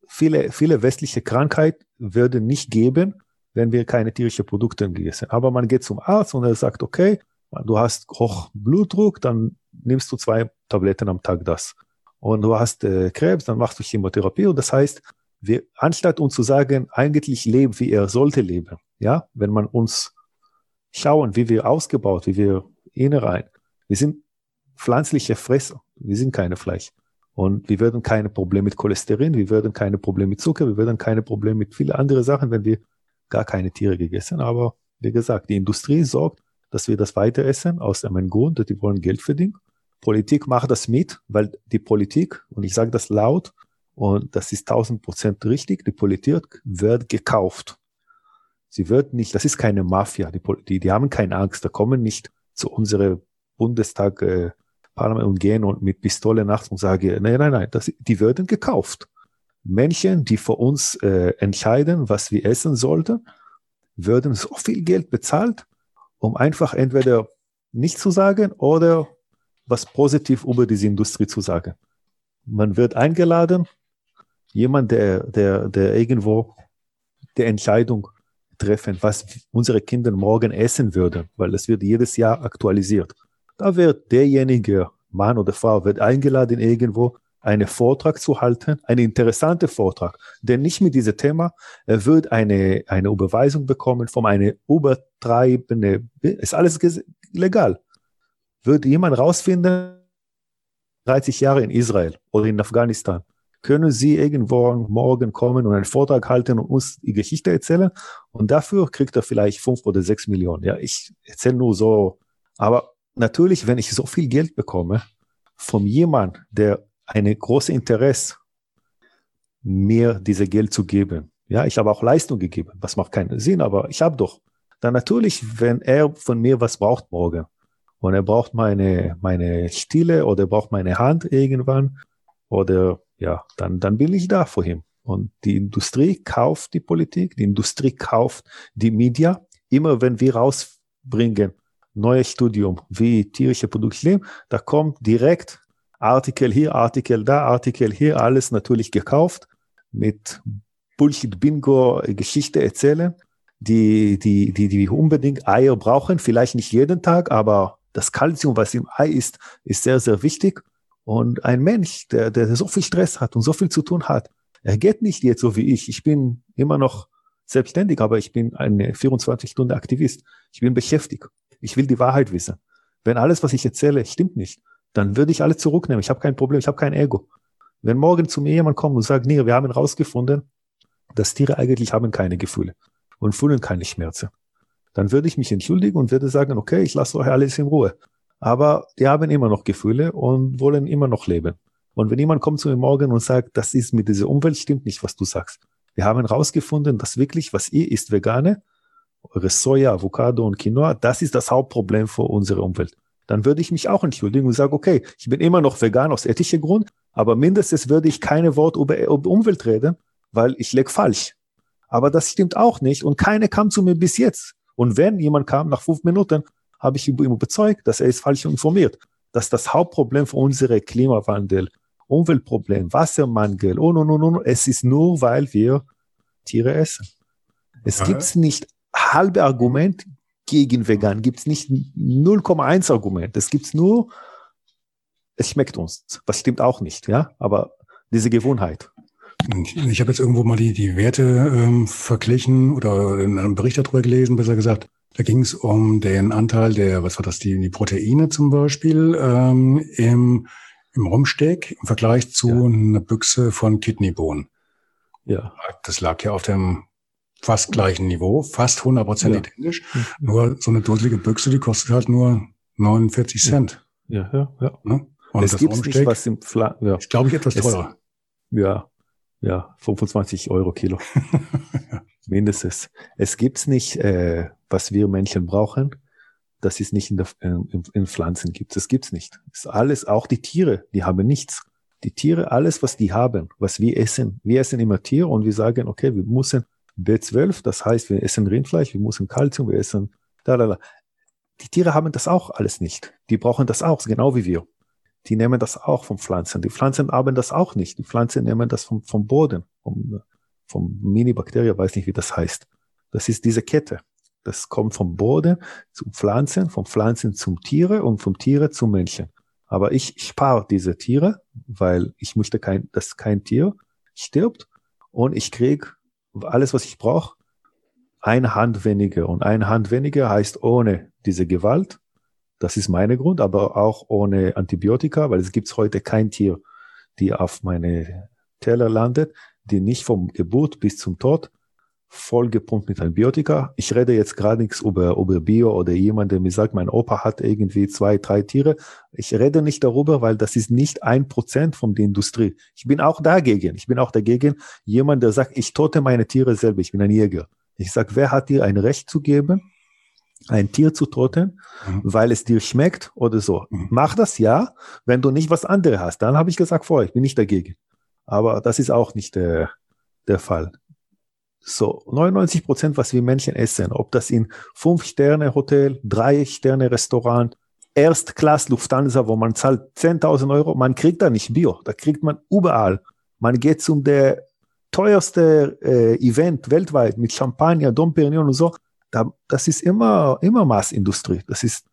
Viele, viele westliche Krankheiten würden nicht geben, wenn wir keine tierischen Produkte gegessen. Aber man geht zum Arzt und er sagt, okay, du hast hoch Blutdruck, dann nimmst du zwei Tabletten am Tag das. Und du hast äh, Krebs, dann machst du Chemotherapie. Und das heißt, wir, anstatt uns zu sagen, eigentlich leben, wie er sollte leben, ja, wenn man uns schauen, wie wir ausgebaut, wie wir innerein, wir sind pflanzliche Fresser, wir sind keine Fleisch. Und wir werden keine Probleme mit Cholesterin, wir werden keine Probleme mit Zucker, wir werden keine Probleme mit vielen anderen Sachen, wenn wir gar keine Tiere gegessen. Aber wie gesagt, die Industrie sorgt, dass wir das weiter essen, aus einem Grund, die wollen Geld verdienen. Politik macht das mit, weil die Politik, und ich sage das laut, und das ist tausend Prozent richtig, die Politik wird gekauft. Sie wird nicht, das ist keine Mafia, die, die, die haben keine Angst, da kommen nicht zu unserem Bundestag, äh, Parlament und gehen und mit Pistole nachts und sagen, nein, nein, nein, das, die werden gekauft. Menschen, die für uns äh, entscheiden, was wir essen sollten, würden so viel Geld bezahlt, um einfach entweder nicht zu sagen oder was positiv über diese Industrie zu sagen. Man wird eingeladen, jemand, der, der, der irgendwo die Entscheidung treffen, was unsere Kinder morgen essen würden, weil es wird jedes Jahr aktualisiert. Da wird derjenige, Mann oder Frau, wird eingeladen irgendwo einen Vortrag zu halten, einen interessanten Vortrag, denn nicht mit diesem Thema, er wird eine, eine Überweisung bekommen von einer übertreibende, ist alles legal. Wird jemand rausfinden, 30 Jahre in Israel oder in Afghanistan, können Sie irgendwo morgen kommen und einen Vortrag halten und uns die Geschichte erzählen und dafür kriegt er vielleicht fünf oder sechs Millionen. Ja, ich erzähle nur so. Aber natürlich, wenn ich so viel Geld bekomme von jemand, der eine große Interesse, mir diese Geld zu geben. Ja, ich habe auch Leistung gegeben. Was macht keinen Sinn, aber ich habe doch. Dann natürlich, wenn er von mir was braucht morgen und er braucht meine, meine Stille oder er braucht meine Hand irgendwann oder ja, dann, dann bin ich da vor ihm. Und die Industrie kauft die Politik, die Industrie kauft die Media. Immer wenn wir rausbringen, neues Studium, wie tierische Produkte leben, da kommt direkt Artikel hier, Artikel da, Artikel hier, alles natürlich gekauft mit Bullshit-Bingo Geschichte erzählen, die, die, die, die unbedingt Eier brauchen, vielleicht nicht jeden Tag, aber das Kalzium, was im Ei ist, ist sehr, sehr wichtig. Und ein Mensch, der, der so viel Stress hat und so viel zu tun hat, er geht nicht jetzt so wie ich. Ich bin immer noch selbstständig, aber ich bin ein 24-Stunden-Aktivist. Ich bin beschäftigt. Ich will die Wahrheit wissen. Wenn alles, was ich erzähle, stimmt nicht, dann würde ich alle zurücknehmen. Ich habe kein Problem, ich habe kein Ego. Wenn morgen zu mir jemand kommt und sagt, nee, wir haben herausgefunden, dass Tiere eigentlich haben keine Gefühle und fühlen keine Schmerzen, dann würde ich mich entschuldigen und würde sagen, okay, ich lasse euch alles in Ruhe. Aber die haben immer noch Gefühle und wollen immer noch leben. Und wenn jemand kommt zu mir morgen und sagt, das ist mit dieser Umwelt stimmt nicht, was du sagst. Wir haben herausgefunden, dass wirklich, was ihr isst, Vegane, eure Soja, Avocado und Quinoa, das ist das Hauptproblem für unsere Umwelt dann würde ich mich auch entschuldigen und sagen, okay, ich bin immer noch vegan aus ethischem Grund, aber mindestens würde ich keine Wort über, über Umwelt reden, weil ich leg falsch. Aber das stimmt auch nicht und keiner kam zu mir bis jetzt. Und wenn jemand kam nach fünf Minuten, habe ich ihn überzeugt, dass er ist falsch informiert. Dass das Hauptproblem für unsere Klimawandel, Umweltproblem, Wassermangel und, und, und, und, es ist nur, weil wir Tiere essen. Es gibt nicht halbe Argument gegen vegan, gibt es nicht 0,1 Argument. Es gibt nur, es schmeckt uns. Das stimmt auch nicht, ja, aber diese Gewohnheit. Ich habe jetzt irgendwo mal die, die Werte ähm, verglichen oder in einem Bericht darüber gelesen, besser gesagt. Da ging es um den Anteil der, was war das, die, die Proteine zum Beispiel ähm, im, im Rumsteak im Vergleich zu ja. einer Büchse von Kidneybohnen. Ja. Das lag ja auf dem fast gleichen Niveau, fast 100% ja. identisch. Mhm. Nur so eine dusselige Büchse, die kostet halt nur 49 Cent. Ja, ja, ja. Ne? Und es gibt nicht was im Fla ja. ist, glaube ich, etwas teurer. Es, ja, ja, 25 Euro Kilo. *laughs* Mindestens. Es gibt's nicht, äh, was wir Menschen brauchen. Das ist nicht in, der, in, in Pflanzen gibt. Das gibt's nicht. Das ist alles, auch die Tiere, die haben nichts. Die Tiere, alles, was die haben, was wir essen. Wir essen immer Tiere und wir sagen, okay, wir müssen B12, das heißt, wir essen Rindfleisch, wir müssen Kalzium, wir essen da, da, da. Die Tiere haben das auch alles nicht. Die brauchen das auch, genau wie wir die nehmen das auch von Pflanzen. Die Pflanzen haben das auch nicht. Die Pflanzen nehmen das vom, vom Boden, vom, vom Mini-Bakterien, weiß nicht, wie das heißt. Das ist diese Kette. Das kommt vom Boden zu Pflanzen, von Pflanzen zum Tiere und vom Tiere zum Menschen. Aber ich spare diese Tiere, weil ich möchte kein, dass kein Tier stirbt und ich krieg alles, was ich brauche, eine Hand weniger. Und eine Hand weniger heißt ohne diese Gewalt das ist mein Grund, aber auch ohne Antibiotika, weil es gibt heute kein Tier, die auf meine Teller landet, die nicht vom Geburt bis zum Tod vollgepumpt mit Antibiotika. Ich rede jetzt gerade nichts über, über Bio oder jemand, der mir sagt, mein Opa hat irgendwie zwei, drei Tiere. Ich rede nicht darüber, weil das ist nicht ein Prozent von der Industrie. Ich bin auch dagegen. Ich bin auch dagegen, jemand, der sagt, ich tote meine Tiere selber. Ich bin ein Jäger. Ich sage, wer hat dir ein Recht zu geben, ein Tier zu toten, mhm. weil es dir schmeckt oder so. Mhm. Mach das ja, wenn du nicht was anderes hast. Dann habe ich gesagt vorher, ich bin nicht dagegen. Aber das ist auch nicht der, der Fall. So, 99 Prozent, was wir Menschen essen, ob das in Fünf-Sterne-Hotel, Drei-Sterne-Restaurant, Erstklass Lufthansa, wo man zahlt 10.000 Euro, man kriegt da nicht Bio, da kriegt man überall. Man geht zum der teuerste äh, Event weltweit mit Champagner, Dom Perignon und so, da, das ist immer, immer Maßindustrie. Das ist,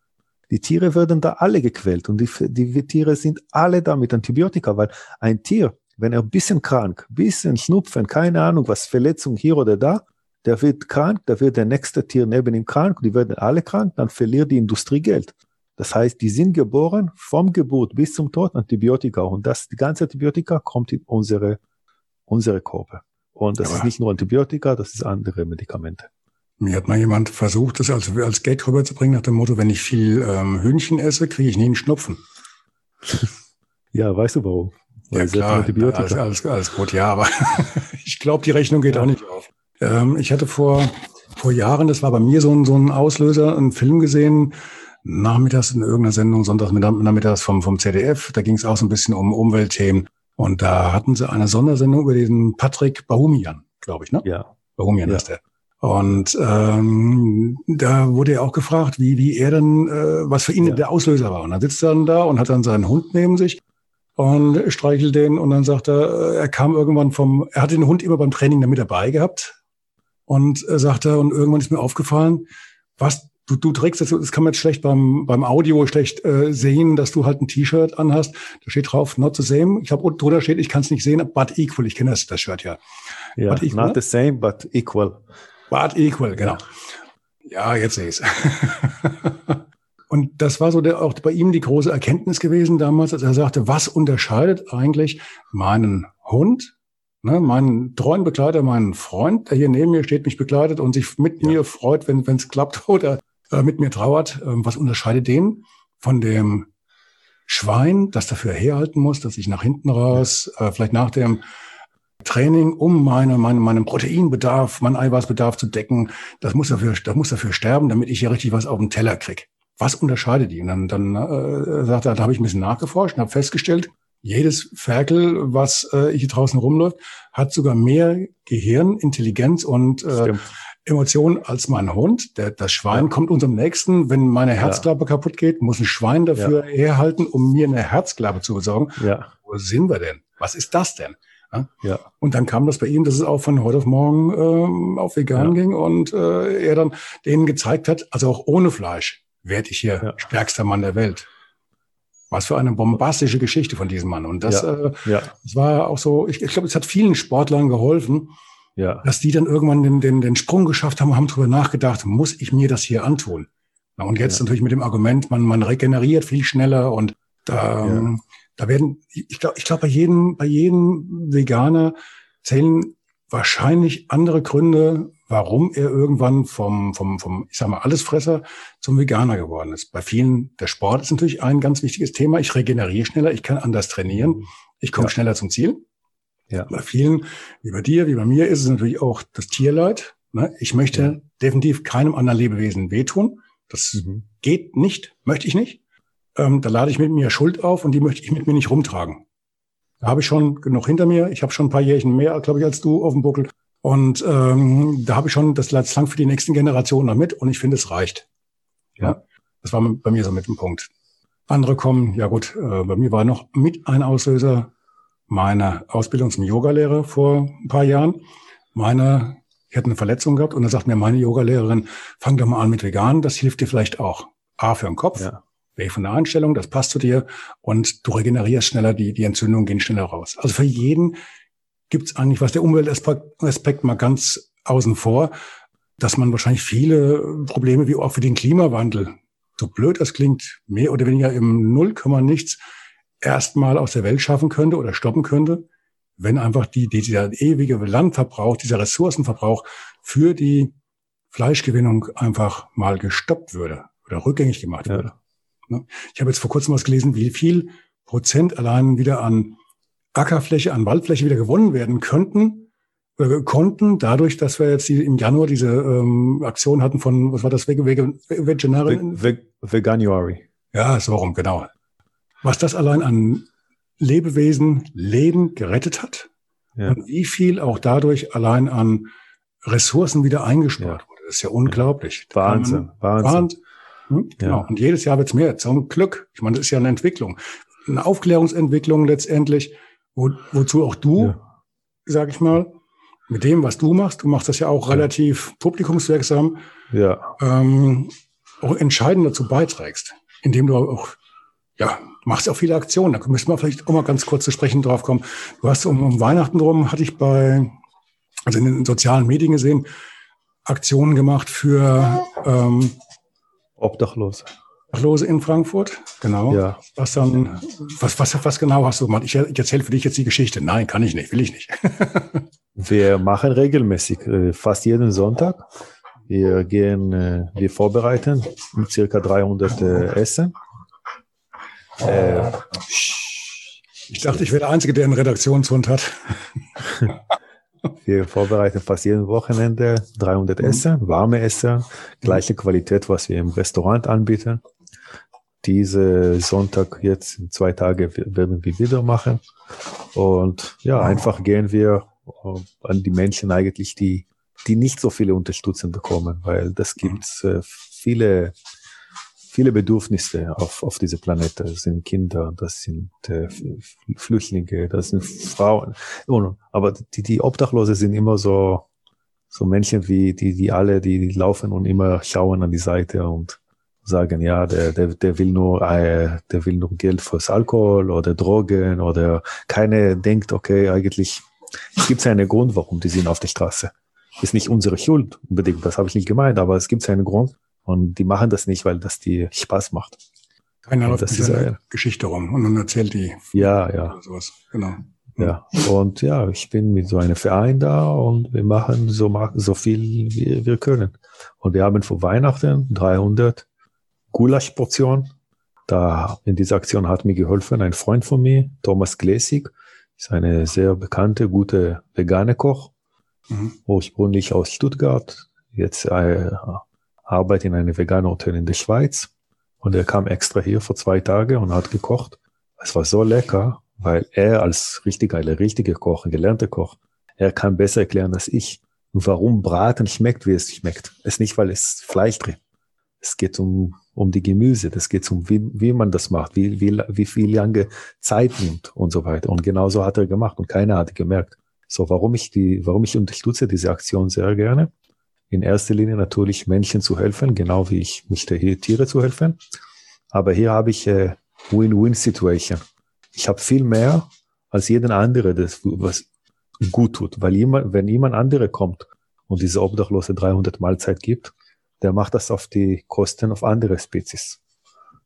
die Tiere werden da alle gequält und die, die Tiere sind alle da mit Antibiotika, weil ein Tier, wenn er ein bisschen krank, bisschen Schnupfen, keine Ahnung, was Verletzung hier oder da, der wird krank, da wird der nächste Tier neben ihm krank, die werden alle krank, dann verliert die Industrie Geld. Das heißt, die sind geboren vom Geburt bis zum Tod Antibiotika und das, die ganze Antibiotika kommt in unsere, unsere Körper. Und das ja. ist nicht nur Antibiotika, das ist andere Medikamente. Mir hat mal jemand versucht, das als, als Gag rüberzubringen, nach dem Motto, wenn ich viel ähm, Hühnchen esse, kriege ich nie einen Schnupfen. *laughs* Ja, weißt du warum? Ja, klar. Alles, alles, alles gut, ja, aber *laughs* ich glaube, die Rechnung geht ja. auch nicht auf. Ähm, ich hatte vor, vor Jahren, das war bei mir so ein, so ein Auslöser, einen Film gesehen, nachmittags in irgendeiner Sendung, Sonntagnachmittags vom, vom ZDF. Da ging es auch so ein bisschen um Umweltthemen. Und da hatten sie eine Sondersendung über diesen Patrick Bahumian, glaube ich, ne? Ja. Bahumian ja. ist der. Und ähm, da wurde er auch gefragt, wie, wie er denn, äh, was für ihn ja. der Auslöser war. Und dann sitzt er dann da und hat dann seinen Hund neben sich und streichelt den und dann sagt er, äh, er kam irgendwann vom, er hatte den Hund immer beim Training damit dabei gehabt und äh, sagte, und irgendwann ist mir aufgefallen, was du, du trägst das, das kann man jetzt schlecht beim, beim Audio schlecht äh, sehen, dass du halt ein T-Shirt anhast. Da steht drauf, not the same. Ich glaube, drunter steht, ich kann es nicht sehen, but equal. Ich kenne das, das Shirt ja. Ja, yeah, not the same, but equal. But equal, genau. Ja, jetzt sehe ich *laughs* Und das war so der, auch bei ihm die große Erkenntnis gewesen damals, als er sagte, was unterscheidet eigentlich meinen Hund, ne, meinen treuen Begleiter, meinen Freund, der hier neben mir steht, mich begleitet und sich mit ja. mir freut, wenn es klappt *laughs* oder äh, mit mir trauert. Äh, was unterscheidet den von dem Schwein, das dafür herhalten muss, dass ich nach hinten raus, äh, vielleicht nach dem Training, um meine, meine, meinen Proteinbedarf, meinen Eiweißbedarf zu decken. Das muss dafür, das muss dafür sterben, damit ich hier richtig was auf den Teller krieg. Was unterscheidet die? Und dann, dann äh, sagt er, da habe ich ein bisschen nachgeforscht und habe festgestellt, Jedes Ferkel, was äh, hier draußen rumläuft, hat sogar mehr Gehirn, Intelligenz und äh, Emotionen als mein Hund. Der, das Schwein ja. kommt unserem Nächsten. Wenn meine Herzklappe ja. kaputt geht, muss ein Schwein dafür ja. herhalten, um mir eine Herzklappe zu besorgen. Ja. Wo sind wir denn? Was ist das denn? Ja. Und dann kam das bei ihm, dass es auch von heute auf morgen ähm, auf vegan ging und äh, er dann denen gezeigt hat, also auch ohne Fleisch werde ich hier stärkster Mann der Welt. Was für eine bombastische Geschichte von diesem Mann. Und das, ja, äh, ja. das war auch so, ich, ich glaube, es hat vielen Sportlern geholfen, ja. dass die dann irgendwann den, den, den Sprung geschafft haben, haben drüber nachgedacht, muss ich mir das hier antun? Na, und jetzt ja. natürlich mit dem Argument, man, man regeneriert viel schneller und da, ja. da werden, ich glaube, ich glaube, bei jedem, bei jedem Veganer zählen wahrscheinlich andere Gründe, warum er irgendwann vom, vom, vom, ich sag mal, Allesfresser zum Veganer geworden ist. Bei vielen, der Sport ist natürlich ein ganz wichtiges Thema. Ich regeneriere schneller, ich kann anders trainieren, ich komme ja. schneller zum Ziel. Ja. Bei vielen, wie bei dir, wie bei mir, ist es natürlich auch das Tierleid. Ne? Ich möchte ja. definitiv keinem anderen Lebewesen wehtun. Das mhm. geht nicht, möchte ich nicht. Ähm, da lade ich mit mir Schuld auf und die möchte ich mit mir nicht rumtragen. Da habe ich schon genug hinter mir. Ich habe schon ein paar Jährchen mehr, glaube ich, als du auf dem Buckel. Und ähm, da habe ich schon das lang für die nächsten Generationen noch mit und ich finde, es reicht. Ja, das war bei mir so mit dem Punkt. Andere kommen, ja gut, äh, bei mir war noch mit ein Auslöser meine Ausbildung zum Yogalehrer vor ein paar Jahren. Meine, ich hatte eine Verletzung gehabt und da sagt mir meine Yogalehrerin, fang doch mal an mit vegan, das hilft dir vielleicht auch. A für den Kopf, ja. B von der Einstellung, das passt zu dir und du regenerierst schneller, die, die Entzündungen gehen schneller raus. Also für jeden gibt es eigentlich, was der Umweltaspekt mal ganz außen vor, dass man wahrscheinlich viele Probleme wie auch für den Klimawandel, so blöd das klingt, mehr oder weniger im Nullkomma nichts erstmal aus der Welt schaffen könnte oder stoppen könnte, wenn einfach die, dieser ewige Landverbrauch, dieser Ressourcenverbrauch für die Fleischgewinnung einfach mal gestoppt würde oder rückgängig gemacht ja. würde. Ne? Ich habe jetzt vor kurzem was gelesen, wie viel Prozent allein wieder an Ackerfläche, an Waldfläche wieder gewonnen werden könnten, äh, konnten, dadurch, dass wir jetzt die, im Januar diese ähm, Aktion hatten von, was war das? Ve Veganuary. Ja, so rum, genau. Was das allein an Lebewesen, Leben gerettet hat ja. und wie viel auch dadurch allein an Ressourcen wieder eingespart ja. wurde. Das ist ja unglaublich. Wahnsinn, Wahnsinn. Wahnsinn. Hm? Genau. Und jedes Jahr wird's mehr. Zum Glück. Ich meine, das ist ja eine Entwicklung. Eine Aufklärungsentwicklung letztendlich, wo, wozu auch du, ja. sag ich mal, mit dem, was du machst, du machst das ja auch relativ publikumswirksam, ja. ähm, auch entscheidend dazu beiträgst, indem du auch, ja, machst auch viele Aktionen. Da müssen wir vielleicht auch mal ganz kurz zu sprechen drauf kommen. Du hast um, um Weihnachten drum, hatte ich bei, also in den sozialen Medien gesehen, Aktionen gemacht für ähm, Obdachlose. Obdachlose in Frankfurt, genau. Ja. Was dann, was, was, was genau hast du gemacht? Ich, ich erzähle für dich jetzt die Geschichte. Nein, kann ich nicht, will ich nicht. *laughs* wir machen regelmäßig, äh, fast jeden Sonntag. Wir gehen, äh, wir vorbereiten circa 300 äh, Essen. ich dachte, ich wäre der Einzige, der einen Redaktionshund hat. *laughs* Wir vorbereiten fast jeden Wochenende 300 mhm. Essen, warme Essen, gleiche Qualität, was wir im Restaurant anbieten. Diese Sonntag jetzt in zwei Tage werden wir wieder machen. Und ja, einfach gehen wir äh, an die Menschen eigentlich, die, die nicht so viele Unterstützung bekommen, weil das gibt äh, viele viele Bedürfnisse auf, auf diese Planete. Das sind Kinder, das sind äh, Flüchtlinge, das sind Frauen. aber die, die Obdachlose sind immer so, so Menschen wie die, die alle, die, die laufen und immer schauen an die Seite und sagen, ja, der, der, der will nur, äh, der will nur Geld fürs Alkohol oder Drogen oder keine denkt, okay, eigentlich gibt es einen Grund, warum die sind auf der Straße. Ist nicht unsere Schuld unbedingt, das habe ich nicht gemeint, aber es gibt einen Grund. Und die machen das nicht, weil das die Spaß macht. Keiner läuft mit seiner Geschichte rum und dann erzählt die. Ja, ja. Sowas. Genau. Ja, und ja, ich bin mit so einem Verein da und wir machen so, so viel, wie wir können. Und wir haben vor Weihnachten 300 Gulasch-Portionen. Da in dieser Aktion hat mir geholfen ein Freund von mir, Thomas Gläsig, ist eine sehr bekannte, gute vegane Koch, mhm. ursprünglich aus Stuttgart, jetzt äh, arbeitet in einem veganen Hotel in der Schweiz. Und er kam extra hier vor zwei Tagen und hat gekocht. Es war so lecker. weil er als richtiger, richtiger Koch, ein gelernter Koch, er kann besser erklären als ich, warum Braten schmeckt, wie es schmeckt. Es ist nicht, weil es Fleisch drin. Es geht um, um die Gemüse, das geht um, wie, wie man das macht, wie, wie, wie viel lange Zeit nimmt und so weiter. Und genauso hat er gemacht und keiner hat gemerkt. So, warum ich die, warum ich unterstütze diese Aktion sehr gerne. In erster Linie natürlich Menschen zu helfen, genau wie ich möchte hier Tiere zu helfen. Aber hier habe ich äh, Win-Win-Situation. Ich habe viel mehr als jeden andere, das was gut tut, weil jemand, wenn jemand andere kommt und diese Obdachlose 300 Mahlzeit gibt, der macht das auf die Kosten auf andere Spezies.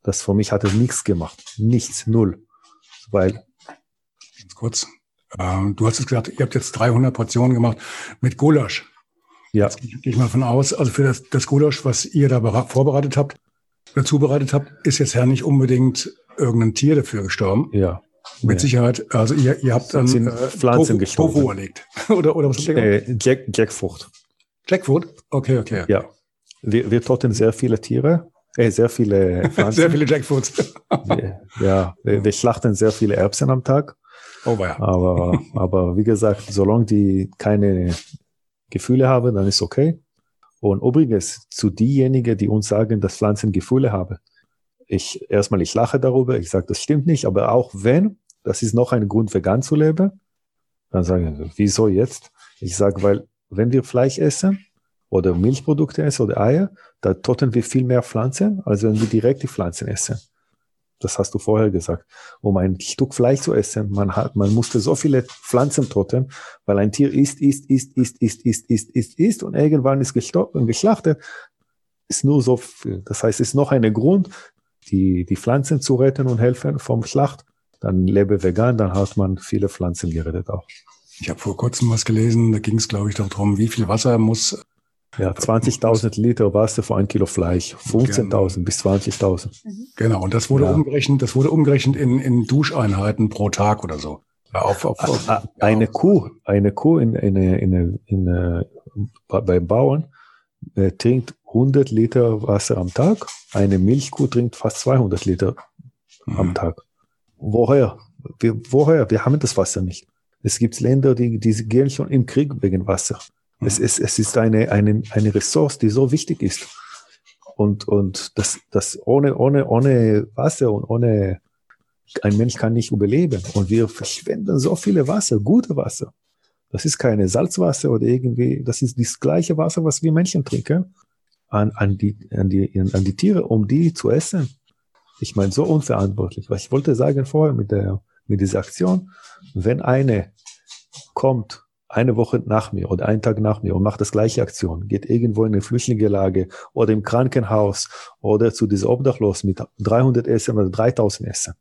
Das für mich hat er nichts gemacht, nichts, null, weil ganz kurz. Ähm, du hast es gesagt, ihr habt jetzt 300 Portionen gemacht mit Gulasch. Ja. Jetzt gehe ich mal von aus, also für das, das Gulasch, was ihr da vorbereitet habt, oder zubereitet habt, ist jetzt ja nicht unbedingt irgendein Tier dafür gestorben. Ja. Mit ja. Sicherheit, also ihr, ihr habt dann äh, Pflanzen gestorben. Tofu erlegt. *laughs* oder, oder was habt ihr gemacht? Äh, Jack, Jackfrucht. Jackfruit? Okay, okay. Ja. Wir, wir toten sehr viele Tiere, äh, sehr viele *laughs* Pflanzen. sehr viele Jackfruits. ja, wir, wir, schlachten sehr viele Erbsen am Tag. Oh, ja. Aber, aber wie gesagt, solange die keine Gefühle haben, dann ist okay. Und übrigens, zu diejenigen, die uns sagen, dass Pflanzen Gefühle haben, ich erstmal, ich lache darüber, ich sage, das stimmt nicht, aber auch wenn, das ist noch ein Grund, vegan zu leben, dann sagen wir, wieso jetzt? Ich sage, weil wenn wir Fleisch essen oder Milchprodukte essen oder Eier, da toten wir viel mehr Pflanzen, als wenn wir direkt die Pflanzen essen. Das hast du vorher gesagt. Um ein Stück Fleisch zu essen, man hat, man musste so viele Pflanzen toten, weil ein Tier isst, isst, isst, isst, isst, isst, isst, isst, isst und irgendwann ist gestorben, geschlachtet. Ist nur so viel. Das heißt, es ist noch ein Grund, die, die Pflanzen zu retten und helfen vom Schlacht. Dann lebe vegan, dann hat man viele Pflanzen gerettet auch. Ich habe vor kurzem was gelesen, da ging es, glaube ich, darum, wie viel Wasser muss ja, 20.000 Liter Wasser für ein Kilo Fleisch. 15.000 genau. bis 20.000. Mhm. Genau. Und das wurde ja. umgerechnet, das wurde umgerechnet in, in Duscheinheiten pro Tag oder so. Auf, auf, auf, eine Kuh, eine Kuh in, in, in, in, in beim Bauern äh, trinkt 100 Liter Wasser am Tag. Eine Milchkuh trinkt fast 200 Liter mhm. am Tag. Woher? Wir, woher? Wir haben das Wasser nicht. Es gibt Länder, die, die gehen schon im Krieg wegen Wasser. Es, es, es ist eine, eine, eine Ressource, die so wichtig ist. Und, und das, das ohne, ohne, ohne Wasser und ohne, ein Mensch kann nicht überleben. Und wir verschwenden so viele Wasser, gute Wasser. Das ist keine Salzwasser oder irgendwie, das ist das gleiche Wasser, was wir Menschen trinken, an, an, die, an, die, an die Tiere, um die zu essen. Ich meine, so unverantwortlich. Was ich wollte sagen vorher mit der, mit dieser Aktion, wenn eine kommt eine Woche nach mir oder einen Tag nach mir und macht das gleiche Aktion, geht irgendwo in eine Flüchtlingelage oder im Krankenhaus oder zu dieser Obdachlosen mit 300 Essen oder 3000 Essen.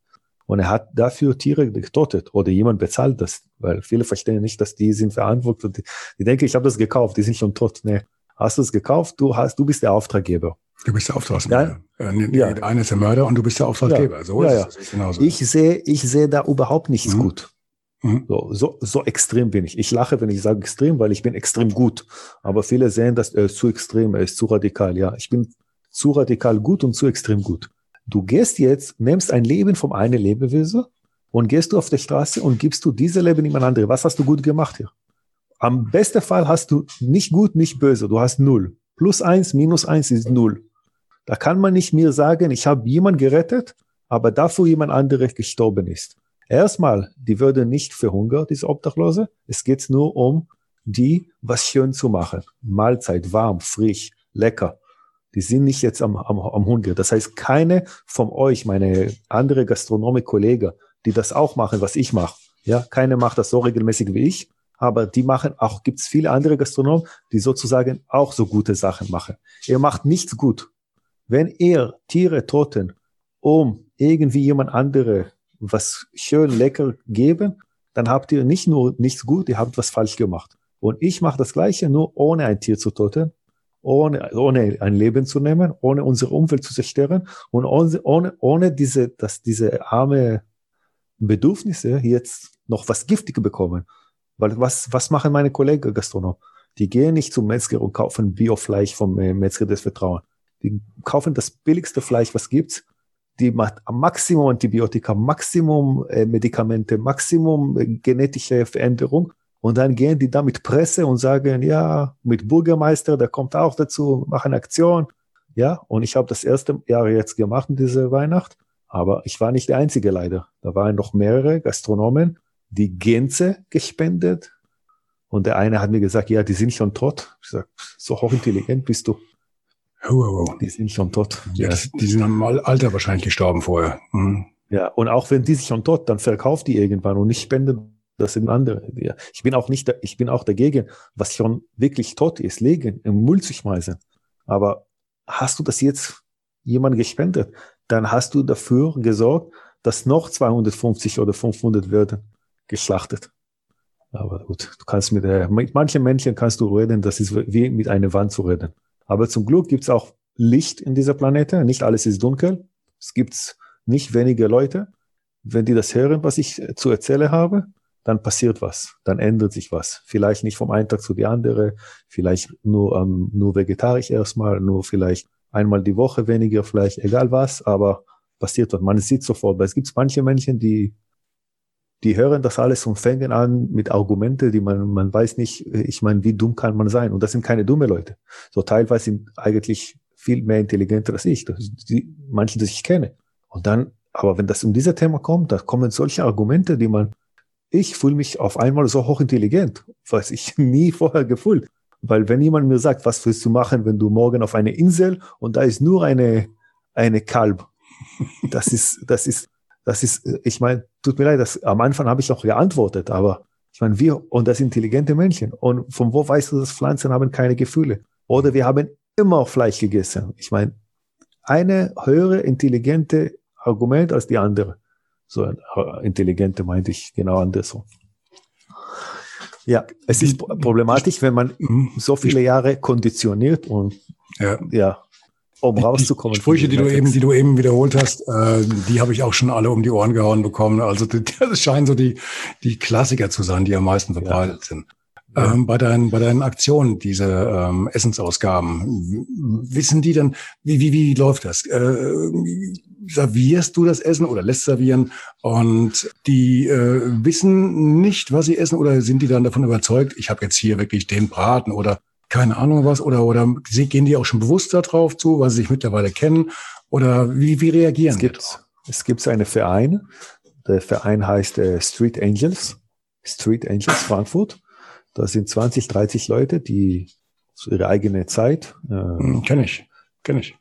Und er hat dafür Tiere getötet oder jemand bezahlt das, weil viele verstehen nicht, dass die sind verantwortlich. Die, die denken, ich habe das gekauft, die sind schon tot. Nee, hast du es gekauft? Du hast, du bist der Auftraggeber. Du bist der Auftraggeber. Ja? Äh, ja. Der eine ist der Mörder und du bist der Auftraggeber. Ja. So ist ja, es. Genauso. Ich sehe, ich sehe da überhaupt nichts mhm. gut. Mhm. So, so, so extrem bin ich. Ich lache, wenn ich sage extrem, weil ich bin extrem gut. Aber viele sehen, dass er ist zu extrem, er ist zu radikal. Ja, ich bin zu radikal gut und zu extrem gut. Du gehst jetzt, nimmst ein Leben vom einen Lebewesen und gehst du auf der Straße und gibst du diese Leben jemand andere. Was hast du gut gemacht hier? Am besten Fall hast du nicht gut, nicht böse. Du hast null. Plus eins, minus eins ist null. Da kann man nicht mir sagen, ich habe jemand gerettet, aber dafür jemand anderes gestorben ist. Erstmal, die würden nicht verhungern, diese Obdachlose. Es geht nur um die, was schön zu machen. Mahlzeit, warm, frisch, lecker. Die sind nicht jetzt am, am, am Hunger. Das heißt, keine von euch, meine andere Gastronomie-Kollegen, die das auch machen, was ich mache. Ja, keine macht das so regelmäßig wie ich, aber die machen auch, gibt's viele andere Gastronomen, die sozusagen auch so gute Sachen machen. Ihr macht nichts gut. Wenn ihr Tiere toten, um irgendwie jemand andere was schön lecker geben, dann habt ihr nicht nur nichts gut, ihr habt was falsch gemacht. Und ich mache das Gleiche, nur ohne ein Tier zu töten, ohne, ohne ein Leben zu nehmen, ohne unsere Umwelt zu zerstören und ohne, ohne, ohne diese, dass diese arme Bedürfnisse jetzt noch was Giftiges bekommen. Weil was, was machen meine Kollegen Gastronomen? Die gehen nicht zum Metzger und kaufen Biofleisch vom äh, Metzger des Vertrauens. Die kaufen das billigste Fleisch, was gibt's, die macht Maximum Antibiotika, Maximum äh, Medikamente, Maximum äh, genetische Veränderung. Und dann gehen die da mit Presse und sagen, ja, mit Bürgermeister, der kommt auch dazu, machen Aktion. Ja, und ich habe das erste Jahr jetzt gemacht in dieser Weihnacht, aber ich war nicht der Einzige leider. Da waren noch mehrere Gastronomen, die Gänse gespendet. Und der eine hat mir gesagt, ja, die sind schon tot. Ich sag, so hochintelligent bist du. Oh, oh, oh. Die sind schon tot. Ja, das, die sind im Alter wahrscheinlich gestorben vorher. Mhm. Ja, und auch wenn die sich schon tot, dann verkauft die irgendwann und nicht spenden das sind andere. Ja. Ich bin auch nicht, ich bin auch dagegen, was schon wirklich tot ist, legen, im Müll zu schmeißen. Aber hast du das jetzt jemand gespendet, dann hast du dafür gesorgt, dass noch 250 oder 500 werden geschlachtet. Aber gut, du kannst mit, der, mit manchen Menschen kannst du reden, das ist wie mit einer Wand zu reden. Aber zum Glück gibt es auch Licht in dieser Planete. Nicht alles ist dunkel. Es gibt nicht wenige Leute. Wenn die das hören, was ich zu erzählen habe, dann passiert was. Dann ändert sich was. Vielleicht nicht vom einen Tag zu die andere. Vielleicht nur, ähm, nur vegetarisch erstmal, nur vielleicht einmal die Woche weniger, vielleicht egal was, aber passiert was. Man sieht sofort, weil es gibt manche Menschen, die die hören das alles und fangen an mit Argumente, die man, man weiß nicht, ich meine, wie dumm kann man sein? Und das sind keine dumme Leute. So teilweise sind eigentlich viel mehr intelligenter als ich, die, manche, die ich kenne. Und dann, aber wenn das um dieses Thema kommt, da kommen solche Argumente, die man, ich fühle mich auf einmal so hochintelligent, was ich *laughs* nie vorher gefühlt. Weil wenn jemand mir sagt, was willst du machen, wenn du morgen auf eine Insel und da ist nur eine, eine Kalb, das ist, das ist, das ist, ich meine, tut mir leid, das, am Anfang habe ich auch geantwortet, aber ich meine, wir und das intelligente Menschen. Und von wo weißt du, dass Pflanzen haben keine Gefühle? Oder wir haben immer Fleisch gegessen. Ich meine, eine höhere intelligente Argument als die andere. So ein äh, intelligente meinte ich genau andersrum. Ja, es ist problematisch, wenn man so viele Jahre konditioniert und ja, ja um rauszukommen. Die Sprüche, die du eben, die du eben wiederholt hast, äh, die habe ich auch schon alle um die Ohren gehauen bekommen. Also das scheinen so die, die Klassiker zu sein, die am meisten verbreitet ja. sind. Ja. Ähm, bei, deinen, bei deinen Aktionen, diese ähm, Essensausgaben, wissen die dann, wie, wie, wie läuft das? Äh, servierst du das Essen oder lässt servieren und die äh, wissen nicht, was sie essen oder sind die dann davon überzeugt, ich habe jetzt hier wirklich den Braten oder keine Ahnung was oder oder gehen die auch schon bewusst darauf zu, weil sie sich mittlerweile kennen oder wie, wie reagieren es gibt, Es gibt einen Verein, der Verein heißt äh, Street Angels, Street Angels Frankfurt. Da sind 20, 30 Leute, die zu ihrer eigenen Zeit. Äh, hm, kenn ich, kenn ich.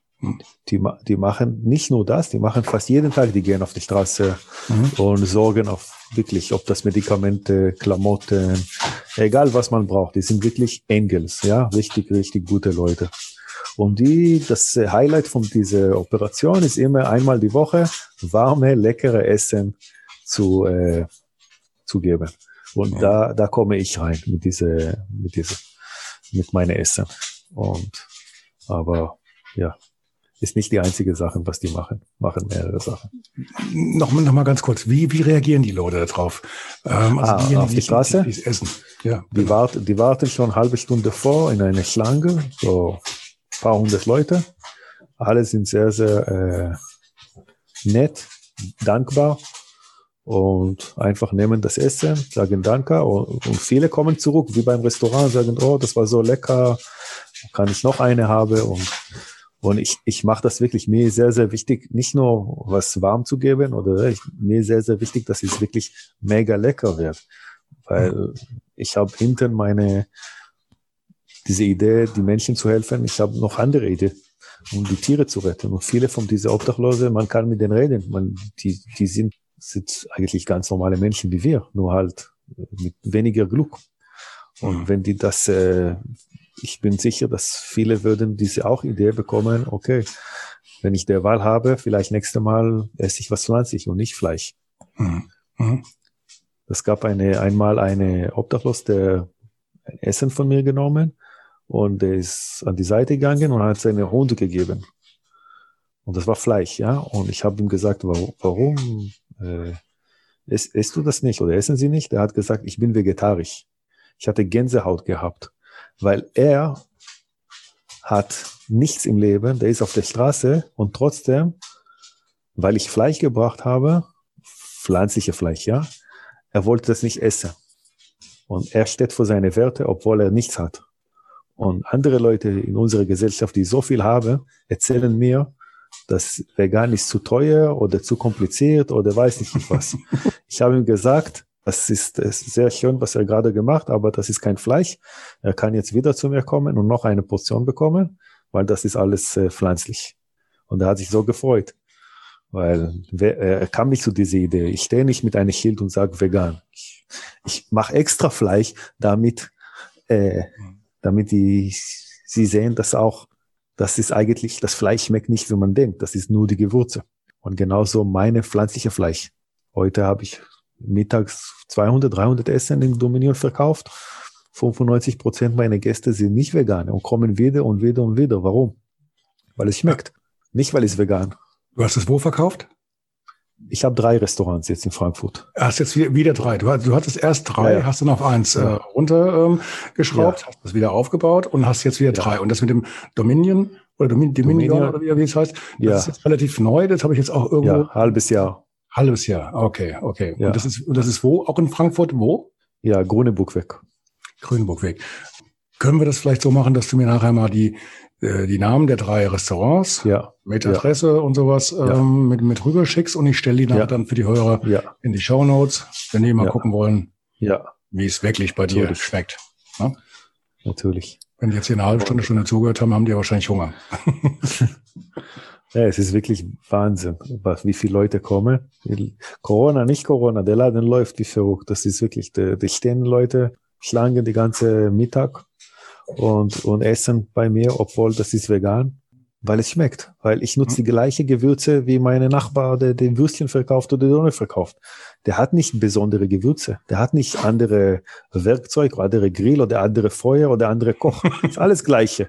Die, die machen nicht nur das, die machen fast jeden Tag, die gehen auf die Straße mhm. und sorgen auf wirklich, ob das Medikamente, Klamotten, egal was man braucht, die sind wirklich Engels, ja, richtig, richtig gute Leute. Und die, das Highlight von dieser Operation ist immer einmal die Woche warme, leckere Essen zu, äh, zu geben. Und ja. da, da komme ich rein mit diese, mit diese, mit meinem Essen. Und, aber, ja, ist nicht die einzige Sache, was die machen. Machen mehrere Sachen. Nochmal noch mal ganz kurz. Wie, wie reagieren die Leute darauf? Ähm, also ah, die, auf die, die Straße? Die, essen. Ja, die, genau. warten, die warten schon eine halbe Stunde vor in einer Schlange. So ein paar hundert Leute. Alle sind sehr, sehr äh, nett, dankbar und einfach nehmen das Essen, sagen Danke und, und, viele kommen zurück, wie beim Restaurant, sagen, oh, das war so lecker, kann ich noch eine haben und und ich, ich mache das wirklich, mir sehr, sehr wichtig, nicht nur was warm zu geben, oder ich, mir sehr, sehr wichtig, dass es wirklich mega lecker wird. Weil ich habe hinten meine, diese Idee, die Menschen zu helfen, ich habe noch andere Idee, um die Tiere zu retten. Und viele von diesen Obdachlosen, man kann mit denen reden. Man, die, die sind, sind eigentlich ganz normale Menschen wie wir, nur halt mit weniger Glück. Und wenn die das äh, ich bin sicher, dass viele würden diese auch Idee bekommen, okay, wenn ich der Wahl habe, vielleicht nächste Mal esse ich was pflanzlich und nicht Fleisch. Mhm. Mhm. Es gab eine, einmal eine Obdachlos, der ein Essen von mir genommen und der ist an die Seite gegangen und hat seine Hunde gegeben. Und das war Fleisch, ja. Und ich habe ihm gesagt, warum, warum äh, isst, isst du das nicht oder essen Sie nicht? Er hat gesagt, ich bin vegetarisch. Ich hatte Gänsehaut gehabt weil er hat nichts im Leben, der ist auf der Straße und trotzdem weil ich Fleisch gebracht habe, pflanzliche Fleisch, ja, er wollte das nicht essen. Und er steht vor seine Werte, obwohl er nichts hat. Und andere Leute in unserer Gesellschaft, die so viel haben, erzählen mir, dass vegan ist zu teuer oder zu kompliziert oder weiß nicht was. *laughs* ich habe ihm gesagt, das ist, ist sehr schön, was er gerade gemacht, aber das ist kein Fleisch. Er kann jetzt wieder zu mir kommen und noch eine Portion bekommen, weil das ist alles äh, pflanzlich. Und er hat sich so gefreut, weil er kam nicht zu dieser Idee. Ich stehe nicht mit einem Schild und sage vegan. Ich, ich mache extra Fleisch, damit, äh, damit die, sie sehen, dass auch, das ist eigentlich, das Fleisch schmeckt nicht, wie man denkt. Das ist nur die Gewürze. Und genauso meine pflanzliche Fleisch. Heute habe ich mittags 200, 300 Essen in Dominion verkauft. 95 Prozent meiner Gäste sind nicht vegan und kommen wieder und wieder und wieder. Warum? Weil es schmeckt. Nicht, weil es vegan. Du hast es wo verkauft? Ich habe drei Restaurants jetzt in Frankfurt. Du hast jetzt wieder drei. Du, du hattest erst drei, ja, ja. hast dann auf eins ja. äh, runtergeschraubt, ähm, hast das wieder aufgebaut und hast jetzt wieder drei. Und das mit dem Dominion oder Domin Dominion, Dominion oder wie, es heißt, das ist jetzt relativ neu. Das habe ich jetzt auch irgendwo. Ja, halbes Jahr. Halbes Jahr, okay, okay. Ja. Und das ist, und das ist wo? Auch in Frankfurt, wo? Ja, Grüneburgweg. Grüneburgweg. Können wir das vielleicht so machen, dass du mir nachher mal die, äh, die Namen der drei Restaurants ja. mit Adresse ja. und sowas ähm, ja. mit, mit rüberschickst und ich stelle die nachher dann für die Hörer in die Show Notes, wenn die mal gucken wollen, ja. wie es wirklich bei Natürlich. dir schmeckt. Ne? Natürlich. Wenn die jetzt hier eine halbe Stunde, Stunde zugehört haben, haben die wahrscheinlich Hunger. *laughs* Ja, es ist wirklich Wahnsinn, wie viele Leute kommen. Corona, nicht Corona, der Laden läuft wie verrückt. Das ist wirklich, die, stehen Leute, Schlangen die ganze Mittag und, und essen bei mir, obwohl das ist vegan, weil es schmeckt. Weil ich nutze die gleiche Gewürze wie meine Nachbar, der den Würstchen verkauft oder die Donne verkauft. Der hat nicht besondere Gewürze. Der hat nicht andere Werkzeug, oder andere Grill oder andere Feuer oder andere Koch. *laughs* ist alles gleiche.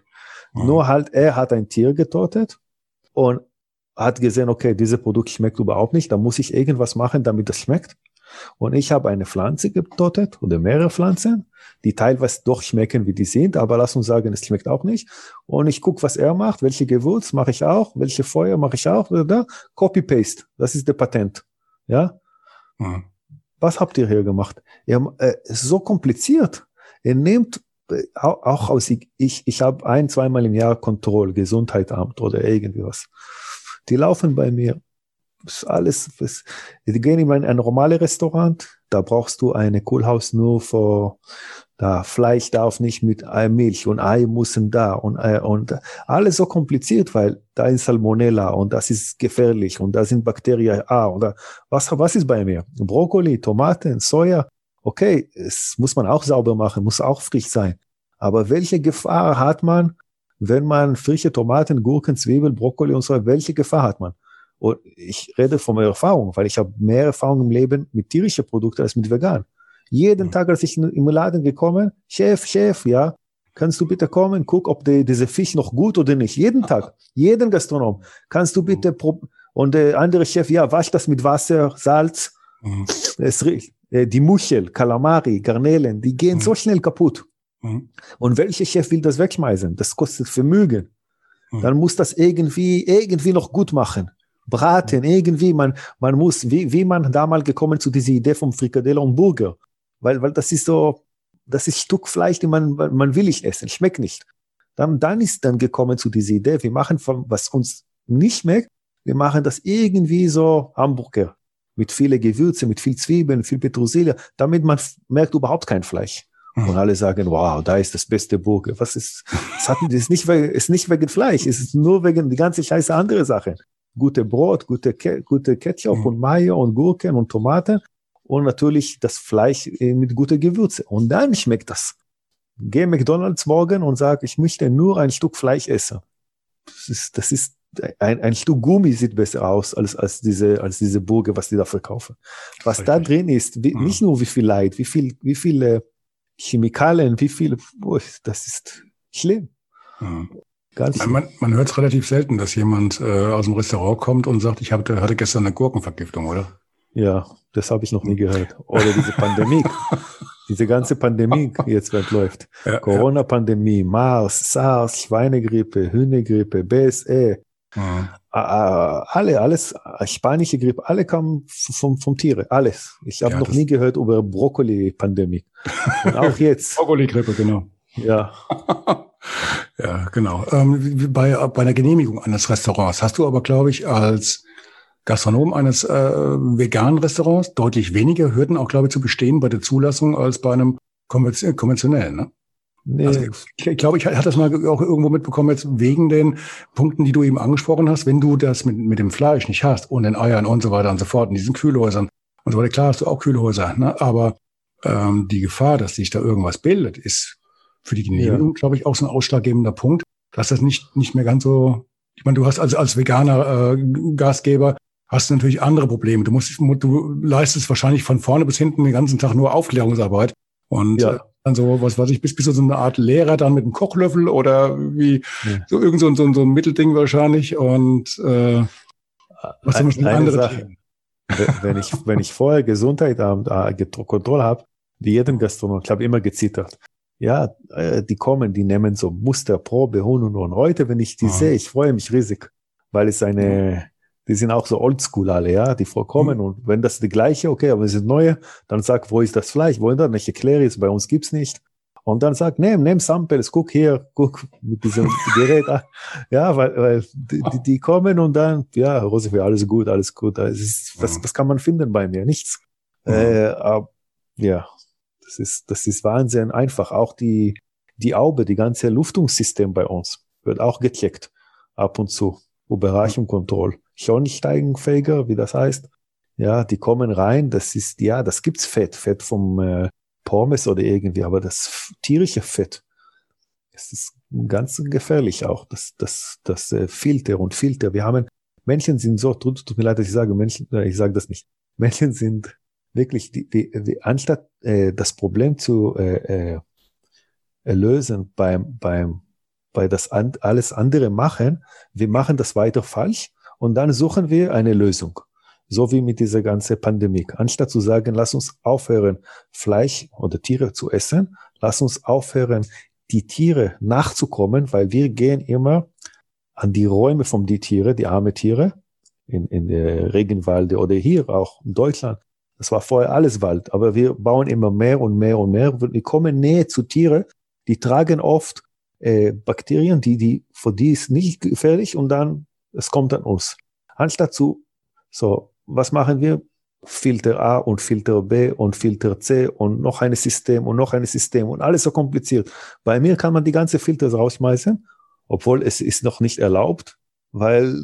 Nur halt, er hat ein Tier getötet und hat gesehen, okay, dieses Produkt schmeckt überhaupt nicht, da muss ich irgendwas machen, damit das schmeckt. Und ich habe eine Pflanze getötet oder mehrere Pflanzen, die teilweise doch schmecken, wie die sind, aber lass uns sagen, es schmeckt auch nicht. Und ich gucke, was er macht, welche Gewürz mache ich auch, welche Feuer mache ich auch, oder Copy-Paste, das ist der Patent. Ja? Mhm. Was habt ihr hier gemacht? Ihr, äh, ist so kompliziert. Ihr nehmt auch aus, ich, ich, habe ein, zweimal im Jahr Kontrolle, Gesundheitsamt oder irgendwie was. Die laufen bei mir. Ist alles, das, die gehen in ein, ein normales Restaurant, da brauchst du eine Kohlhaus nur für, da Fleisch darf nicht mit Milch und Ei müssen da und, äh, und alles so kompliziert, weil da ist Salmonella und das ist gefährlich und da sind Bakterien A oder was, was ist bei mir? Brokkoli, Tomaten, Soja, okay, es muss man auch sauber machen, muss auch frisch sein. Aber welche Gefahr hat man, wenn man frische Tomaten, Gurken, Zwiebeln, Brokkoli und so, welche Gefahr hat man? Und ich rede von meiner Erfahrung, weil ich habe mehr Erfahrung im Leben mit tierischen Produkten als mit vegan. Jeden mhm. Tag, als ich im Laden gekommen, Chef, Chef, ja, kannst du bitte kommen, guck, ob die, diese Fisch noch gut oder nicht. Jeden Tag, *laughs* jeden Gastronom, kannst du bitte, und der andere Chef, ja, wasch das mit Wasser, Salz. Mhm. Es riecht. Äh, die Muschel, Kalamari, Garnelen, die gehen mhm. so schnell kaputt. Mhm. Und welcher Chef will das wegschmeißen? Das kostet Vermögen. Mhm. Dann muss das irgendwie, irgendwie noch gut machen. Braten, irgendwie, man, man muss, wie, wie man damals gekommen zu dieser Idee vom Frikadelle und Burger. Weil, weil das ist so, das ist Stück Fleisch, die man, man will nicht essen, schmeckt nicht. Dann, dann ist dann gekommen zu dieser Idee, wir machen von, was uns nicht schmeckt, wir machen das irgendwie so Hamburger mit viele Gewürze, mit viel Zwiebeln, viel Petersilie, damit man merkt überhaupt kein Fleisch. Mhm. Und alle sagen, wow, da ist das beste Burger. Was ist, hatten die, ist nicht, ist nicht wegen Fleisch, es ist nur wegen die ganze scheiße andere Sachen. Gute Brot, gute, gute Ketchup mhm. und Mayo und Gurken und Tomaten und natürlich das Fleisch äh, mit guter Gewürze. Und dann schmeckt das. Geh McDonalds morgen und sag, ich möchte nur ein Stück Fleisch essen. Das ist, das ist ein, ein Stück Gummi sieht besser aus als, als diese, als diese Burger, was die da verkaufen. Was Richtig. da drin ist, wie, mhm. nicht nur wie viel Leid, wie viel, wie viele Chemikalien, wie viele, boah, das ist schlimm. Mhm. Ganz man, man hört es relativ selten, dass jemand äh, aus dem Restaurant kommt und sagt, ich hatte, hatte gestern eine Gurkenvergiftung, oder? Ja, das habe ich noch nie gehört. Oder diese Pandemie. *laughs* diese ganze Pandemie jetzt läuft. Ja, Corona-Pandemie, Mars, SARS, Schweinegrippe, Hühnergrippe, BSE, Mhm. alle, alles, spanische Grippe, alle kamen vom, vom Tiere, alles. Ich habe ja, noch nie gehört über Brokkoli-Pandemie. Auch *laughs* jetzt. Brokkoli-Grippe, genau. Ja. *laughs* ja, genau. Ähm, bei, bei einer Genehmigung eines Restaurants hast du aber, glaube ich, als Gastronom eines äh, veganen Restaurants deutlich weniger Hürden auch, glaube ich, zu bestehen bei der Zulassung als bei einem konventionellen, ne? Nee. Also ich, glaube, ich hatte das mal auch irgendwo mitbekommen, jetzt wegen den Punkten, die du eben angesprochen hast, wenn du das mit, mit dem Fleisch nicht hast und den Eiern und so weiter und so fort, in diesen Kühlhäusern und so weiter, klar hast du auch Kühlhäuser, ne? aber ähm, die Gefahr, dass sich da irgendwas bildet, ist für die Genehmigung, ja. glaube ich, auch so ein ausschlaggebender Punkt, dass das nicht, nicht mehr ganz so, ich meine, du hast also als veganer äh, Gastgeber hast du natürlich andere Probleme. Du musst, du leistest wahrscheinlich von vorne bis hinten den ganzen Tag nur Aufklärungsarbeit und ja. Dann so, was weiß ich, bist, bist du so eine Art Lehrer dann mit einem Kochlöffel oder wie, ja. so irgend so, so, so ein Mittelding wahrscheinlich und äh, was sind eine andere Sache. Wenn ich, wenn ich vorher Gesundheit äh, Kontrolle habe, wie jeden Gastronom, ich habe immer gezittert. Ja, äh, die kommen, die nehmen so Musterprobe, Hun und, und heute, wenn ich die ah. sehe, ich freue mich riesig, weil es eine, die sind auch so oldschool alle, ja, die vorkommen mhm. und wenn das die gleiche, okay, aber es ist neue, dann sag, wo ist das Fleisch, wo ist das? Ich erkläre es, bei uns gibt's nicht. Und dann sag, nimm, nimm Samples, guck hier, guck mit diesem *laughs* Gerät an. Ja, weil, weil die, die kommen und dann, ja, Rose, alles gut, alles gut. Das ist, was, mhm. was kann man finden bei mir? Nichts. Mhm. Äh, aber, ja, das ist, das ist Wahnsinn einfach. Auch die, die Aube, die ganze Luftungssystem bei uns wird auch gecheckt ab und zu. Überreichungskontrolle. Schornsteinfeger, wie das heißt. Ja, die kommen rein, das ist, ja, das gibt's Fett, Fett vom äh, Pommes oder irgendwie, aber das tierische Fett, das ist ganz gefährlich auch, das, das, das äh, Filter und Filter. Wir haben, Männchen sind so, tut, tut mir leid, dass ich sage, Männchen, äh, ich sage das nicht. *laughs* Männchen sind wirklich, die, die, die anstatt äh, das Problem zu äh, äh, lösen beim, beim, bei das an, alles andere machen, wir machen das weiter falsch und dann suchen wir eine Lösung. So wie mit dieser ganzen Pandemie. Anstatt zu sagen, lass uns aufhören, Fleisch oder Tiere zu essen, lass uns aufhören, die Tiere nachzukommen, weil wir gehen immer an die Räume von die Tiere, die arme Tiere, in, in der Regenwalde oder hier auch in Deutschland. Das war vorher alles Wald, aber wir bauen immer mehr und mehr und mehr. Wir kommen näher zu Tiere, die tragen oft äh, Bakterien, die, die, für die ist nicht gefährlich und dann, es kommt an uns. Anstatt zu, so, was machen wir? Filter A und Filter B und Filter C und noch ein System und noch ein System und alles so kompliziert. Bei mir kann man die ganze Filter rausschmeißen, obwohl es ist noch nicht erlaubt, weil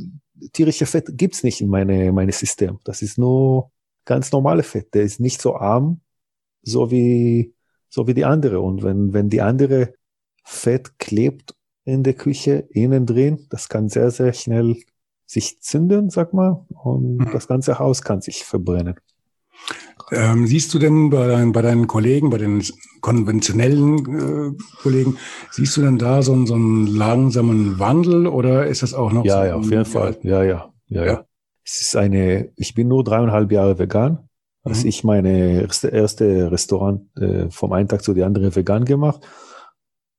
tierische Fett gibt's nicht in meine, meine System. Das ist nur ganz normale Fett. Der ist nicht so arm, so wie, so wie die andere. Und wenn, wenn die andere Fett klebt in der Küche innen drin. Das kann sehr, sehr schnell sich zünden, sag mal, und mhm. das ganze Haus kann sich verbrennen. Ähm, siehst du denn bei, dein, bei deinen Kollegen, bei den konventionellen äh, Kollegen, siehst du denn da so, so einen langsamen Wandel oder ist das auch noch ja, so? Ja, auf jeden Fall. Ja, ja, ja, ja. Es ist eine, ich bin nur dreieinhalb Jahre vegan. Als mhm. ich meine erste, erste Restaurant äh, vom einen Tag zu die andere vegan gemacht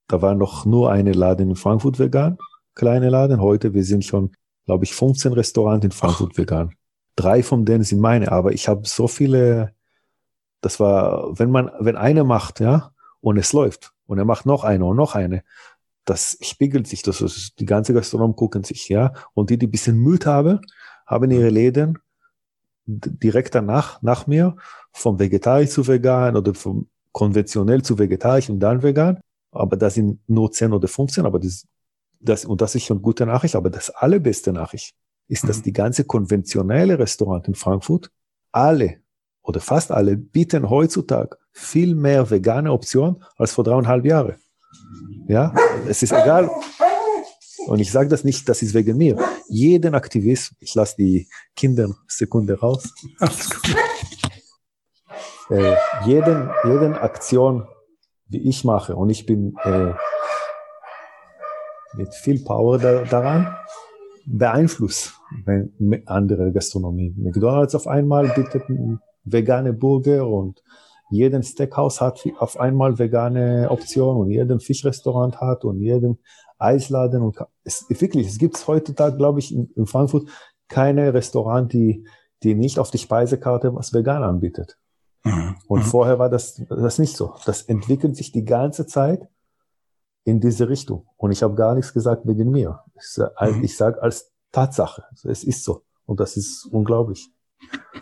da war noch nur eine Laden in Frankfurt vegan, kleine Laden. Heute, wir sind schon, glaube ich, 15 Restaurants in Frankfurt Ach. vegan. Drei von denen sind meine, aber ich habe so viele, das war, wenn man, wenn eine macht, ja, und es läuft, und er macht noch eine und noch eine, das spiegelt sich, das ist, die ganze Gastronom gucken sich, ja, und die, die ein bisschen Mühe haben, haben ihre Läden direkt danach, nach mir, vom Vegetarisch zu vegan oder vom konventionell zu vegetarisch und dann vegan aber das sind nur 10 oder 15, aber das, das, und das ist schon gute Nachricht, aber das allerbeste Nachricht ist, mhm. dass die ganze konventionelle Restaurant in Frankfurt alle oder fast alle bieten heutzutage viel mehr vegane Optionen als vor dreieinhalb Jahren. Ja, es ist egal. Und ich sage das nicht, das ist wegen mir. Jeden Aktivist, ich lasse die Kinder Sekunde raus. Äh, jeden, jeden Aktion wie ich mache. Und ich bin äh, mit viel Power da, daran beeinflusst andere Gastronomie. McDonald's auf einmal bietet vegane Burger und jeden Steakhouse hat auf einmal vegane Optionen und jeden Fischrestaurant hat und jeden Eisladen und es, wirklich, es gibt heutzutage, glaube ich, in, in, Frankfurt keine Restaurant, die, die nicht auf die Speisekarte was vegan anbietet. Mhm. Und mhm. vorher war das, das nicht so. Das entwickelt sich die ganze Zeit in diese Richtung. Und ich habe gar nichts gesagt wegen mir. Ich, mhm. ich sage als Tatsache. Es ist so. Und das ist unglaublich.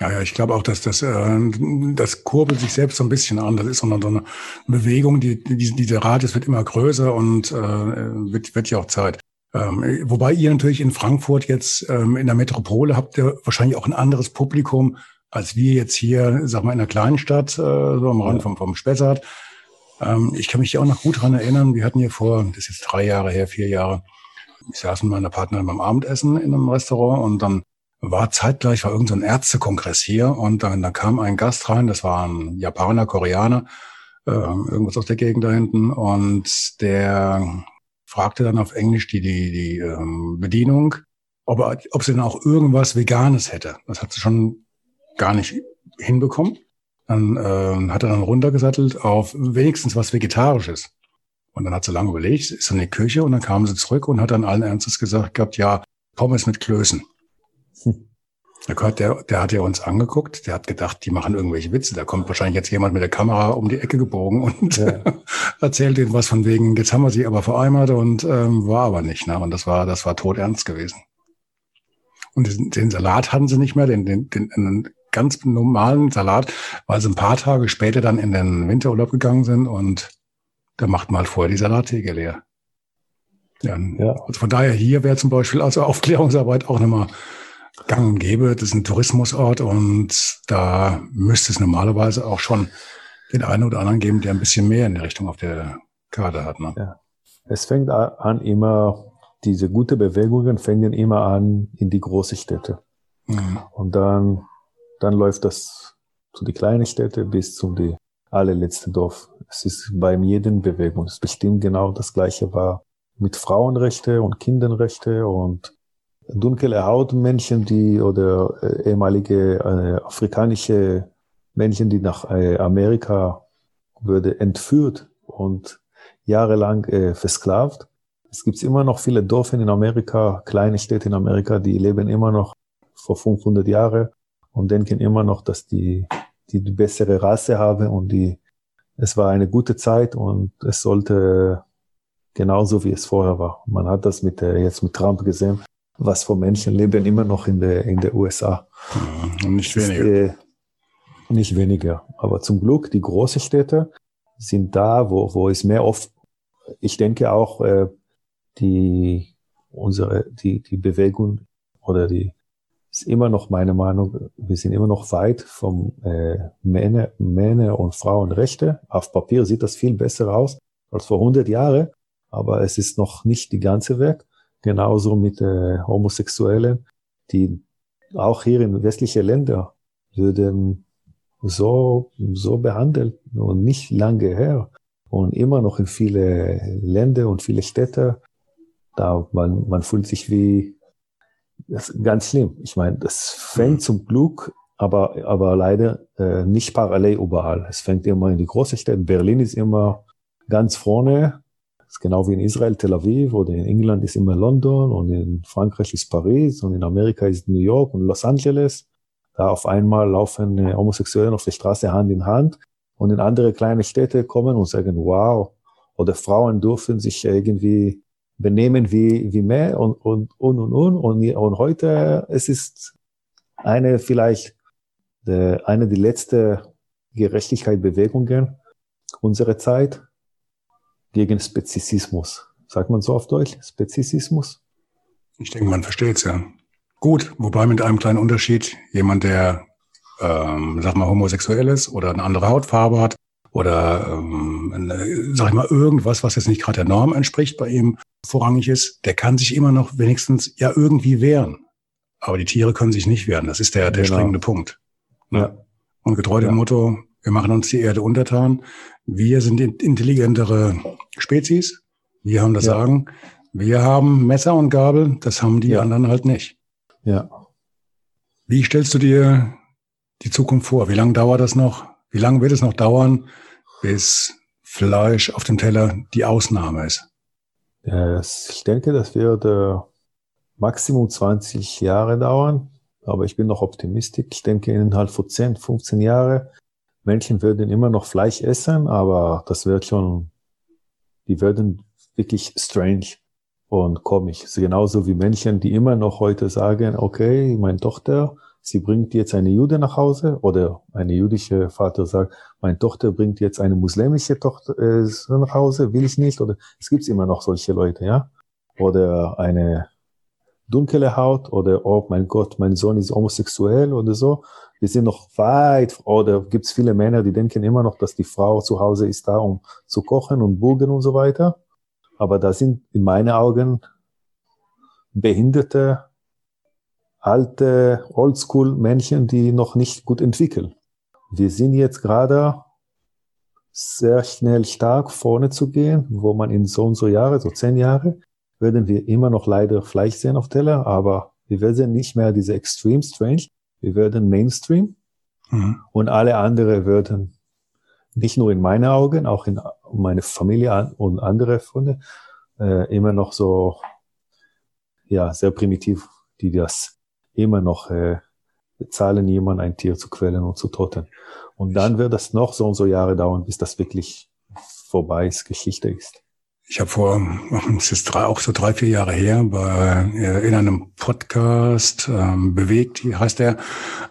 Ja, ja, ich glaube auch, dass das, äh, das kurbelt sich selbst so ein bisschen an. Das ist so eine, so eine Bewegung, die, die, dieser Radius wird immer größer und äh, wird, wird ja auch Zeit. Ähm, wobei ihr natürlich in Frankfurt jetzt ähm, in der Metropole habt ihr wahrscheinlich auch ein anderes Publikum, als wir jetzt hier, sag mal, in einer kleinen Stadt, äh, so am Rand vom, vom Spessart. Ähm, ich kann mich ja auch noch gut dran erinnern, wir hatten hier vor, das ist jetzt drei Jahre her, vier Jahre, ich saß mit meiner Partnerin beim Abendessen in einem Restaurant und dann war zeitgleich war irgendein so Ärztekongress hier und dann, dann kam ein Gast rein, das war ein Japaner, Koreaner, äh, irgendwas aus der Gegend da hinten und der fragte dann auf Englisch die, die, die ähm, Bedienung, ob, er, ob sie denn auch irgendwas Veganes hätte. Das hat sie schon gar nicht hinbekommen. Dann äh, hat er dann runtergesattelt auf wenigstens was Vegetarisches. Und dann hat sie lange überlegt, ist in die Küche und dann kam sie zurück und hat dann allen Ernstes gesagt gehabt, ja, Pommes mit Klößen. Hm. Der, der hat ja uns angeguckt, der hat gedacht, die machen irgendwelche Witze. Da kommt wahrscheinlich jetzt jemand mit der Kamera um die Ecke gebogen und ja. *laughs* erzählt ihnen was von wegen, jetzt haben wir sie aber vereimert und ähm, war aber nicht. Ne? Und das war, das war todernst gewesen. Und den, den Salat hatten sie nicht mehr, den, den, den, den ganz normalen Salat, weil sie ein paar Tage später dann in den Winterurlaub gegangen sind und da macht man halt vorher die Salattheke leer. Ja, ja. Also von daher hier wäre zum Beispiel also Aufklärungsarbeit auch nochmal gang und gäbe. Das ist ein Tourismusort und da müsste es normalerweise auch schon den einen oder anderen geben, der ein bisschen mehr in die Richtung auf der Karte hat. Ne? Ja. Es fängt an immer, diese gute Bewegungen fängen immer an in die große Städte. Mhm. Und dann, dann läuft das zu die kleinen Städte bis zu die allerletzte Dorf. Es ist bei jedem Bewegung. Es bestimmt genau das Gleiche war mit Frauenrechte und Kinderrechte und dunkle Hautmännchen, die oder äh, ehemalige äh, afrikanische Männchen, die nach äh, Amerika würde entführt und jahrelang äh, versklavt. Es gibt immer noch viele Dörfer in Amerika, kleine Städte in Amerika, die leben immer noch vor 500 Jahren und denken immer noch, dass die die, die bessere Rasse haben und die es war eine gute Zeit und es sollte genauso wie es vorher war. Man hat das mit der, jetzt mit Trump gesehen, was für Menschen leben immer noch in der, in der USA. Ja, nicht weniger. Ist, äh, nicht weniger. Aber zum Glück, die großen Städte sind da, wo, wo es mehr oft, ich denke auch, äh, die, unsere, die, die Bewegung oder die, ist immer noch meine Meinung, wir sind immer noch weit vom äh, Männer, Männer und Frauenrechte. Auf Papier sieht das viel besser aus als vor 100 Jahren, aber es ist noch nicht die ganze Weg. Genauso mit äh, Homosexuellen, die auch hier in westlichen Ländern würden so, so behandelt und nicht lange her. Und immer noch in viele Länder und viele Städte, da man, man fühlt sich wie das ist ganz schlimm. Ich meine, das fängt mhm. zum Glück, aber, aber leider äh, nicht parallel überall. Es fängt immer in die großen Städte. Berlin ist immer ganz vorne. Das ist genau wie in Israel Tel Aviv oder in England ist immer London und in Frankreich ist Paris und in Amerika ist New York und Los Angeles. Da auf einmal laufen äh, Homosexuelle auf der Straße Hand in Hand und in andere kleine Städte kommen und sagen, wow, oder Frauen dürfen sich irgendwie benehmen wie, wie mehr und, und, und, und, und. Und, und heute, es ist eine vielleicht, der, eine die letzte Gerechtigkeitsbewegungen unserer Zeit gegen Spezizismus. Sagt man so auf Deutsch? Spezizismus? Ich denke, man versteht es ja. Gut, wobei mit einem kleinen Unterschied, jemand, der, ähm, sag mal, homosexuell ist oder eine andere Hautfarbe hat oder, ähm, sag ich mal, irgendwas, was jetzt nicht gerade der Norm entspricht bei ihm, vorrangig ist, der kann sich immer noch wenigstens ja irgendwie wehren. Aber die Tiere können sich nicht wehren. Das ist der, der genau. springende Punkt. Ne? Ja. Und getreu dem ja. Motto, wir machen uns die Erde untertan. Wir sind intelligentere Spezies. Wir haben das ja. Sagen. Wir haben Messer und Gabel. Das haben die anderen halt nicht. Ja. Wie stellst du dir die Zukunft vor? Wie lange dauert das noch? Wie lange wird es noch dauern, bis Fleisch auf dem Teller die Ausnahme ist? Ich denke, das wird äh, Maximum 20 Jahre dauern, aber ich bin noch optimistisch. Ich denke, innerhalb von 10, 15 Jahren, Menschen werden immer noch Fleisch essen, aber das wird schon, die werden wirklich strange und komisch. Genauso wie Menschen, die immer noch heute sagen, okay, meine Tochter, sie bringt jetzt eine Jude nach Hause oder eine jüdische Vater sagt, meine Tochter bringt jetzt eine muslimische Tochter äh, nach Hause, will ich nicht. Oder es gibt immer noch solche Leute, ja. Oder eine dunkle Haut oder oh mein Gott, mein Sohn ist homosexuell oder so. Wir sind noch weit, oder gibt es viele Männer, die denken immer noch, dass die Frau zu Hause ist da, um zu kochen und burgen und so weiter. Aber da sind in meinen Augen behinderte, alte, Oldschool-Männchen, die noch nicht gut entwickeln. Wir sind jetzt gerade sehr schnell stark vorne zu gehen, wo man in so und so Jahre, so zehn Jahre, werden wir immer noch leider Fleisch sehen auf Teller, aber wir werden nicht mehr diese Extreme Strange, wir werden Mainstream mhm. und alle andere werden nicht nur in meinen Augen, auch in meine Familie und andere Freunde, äh, immer noch so, ja, sehr primitiv, die das immer noch äh, bezahlen, jemand ein Tier zu quälen und zu toten. Und dann wird das noch so und so Jahre dauern, bis das wirklich vorbei ist, Geschichte ist. Ich habe vor, es ist drei, auch so drei, vier Jahre her, bei, äh, in einem Podcast, ähm, bewegt, heißt der,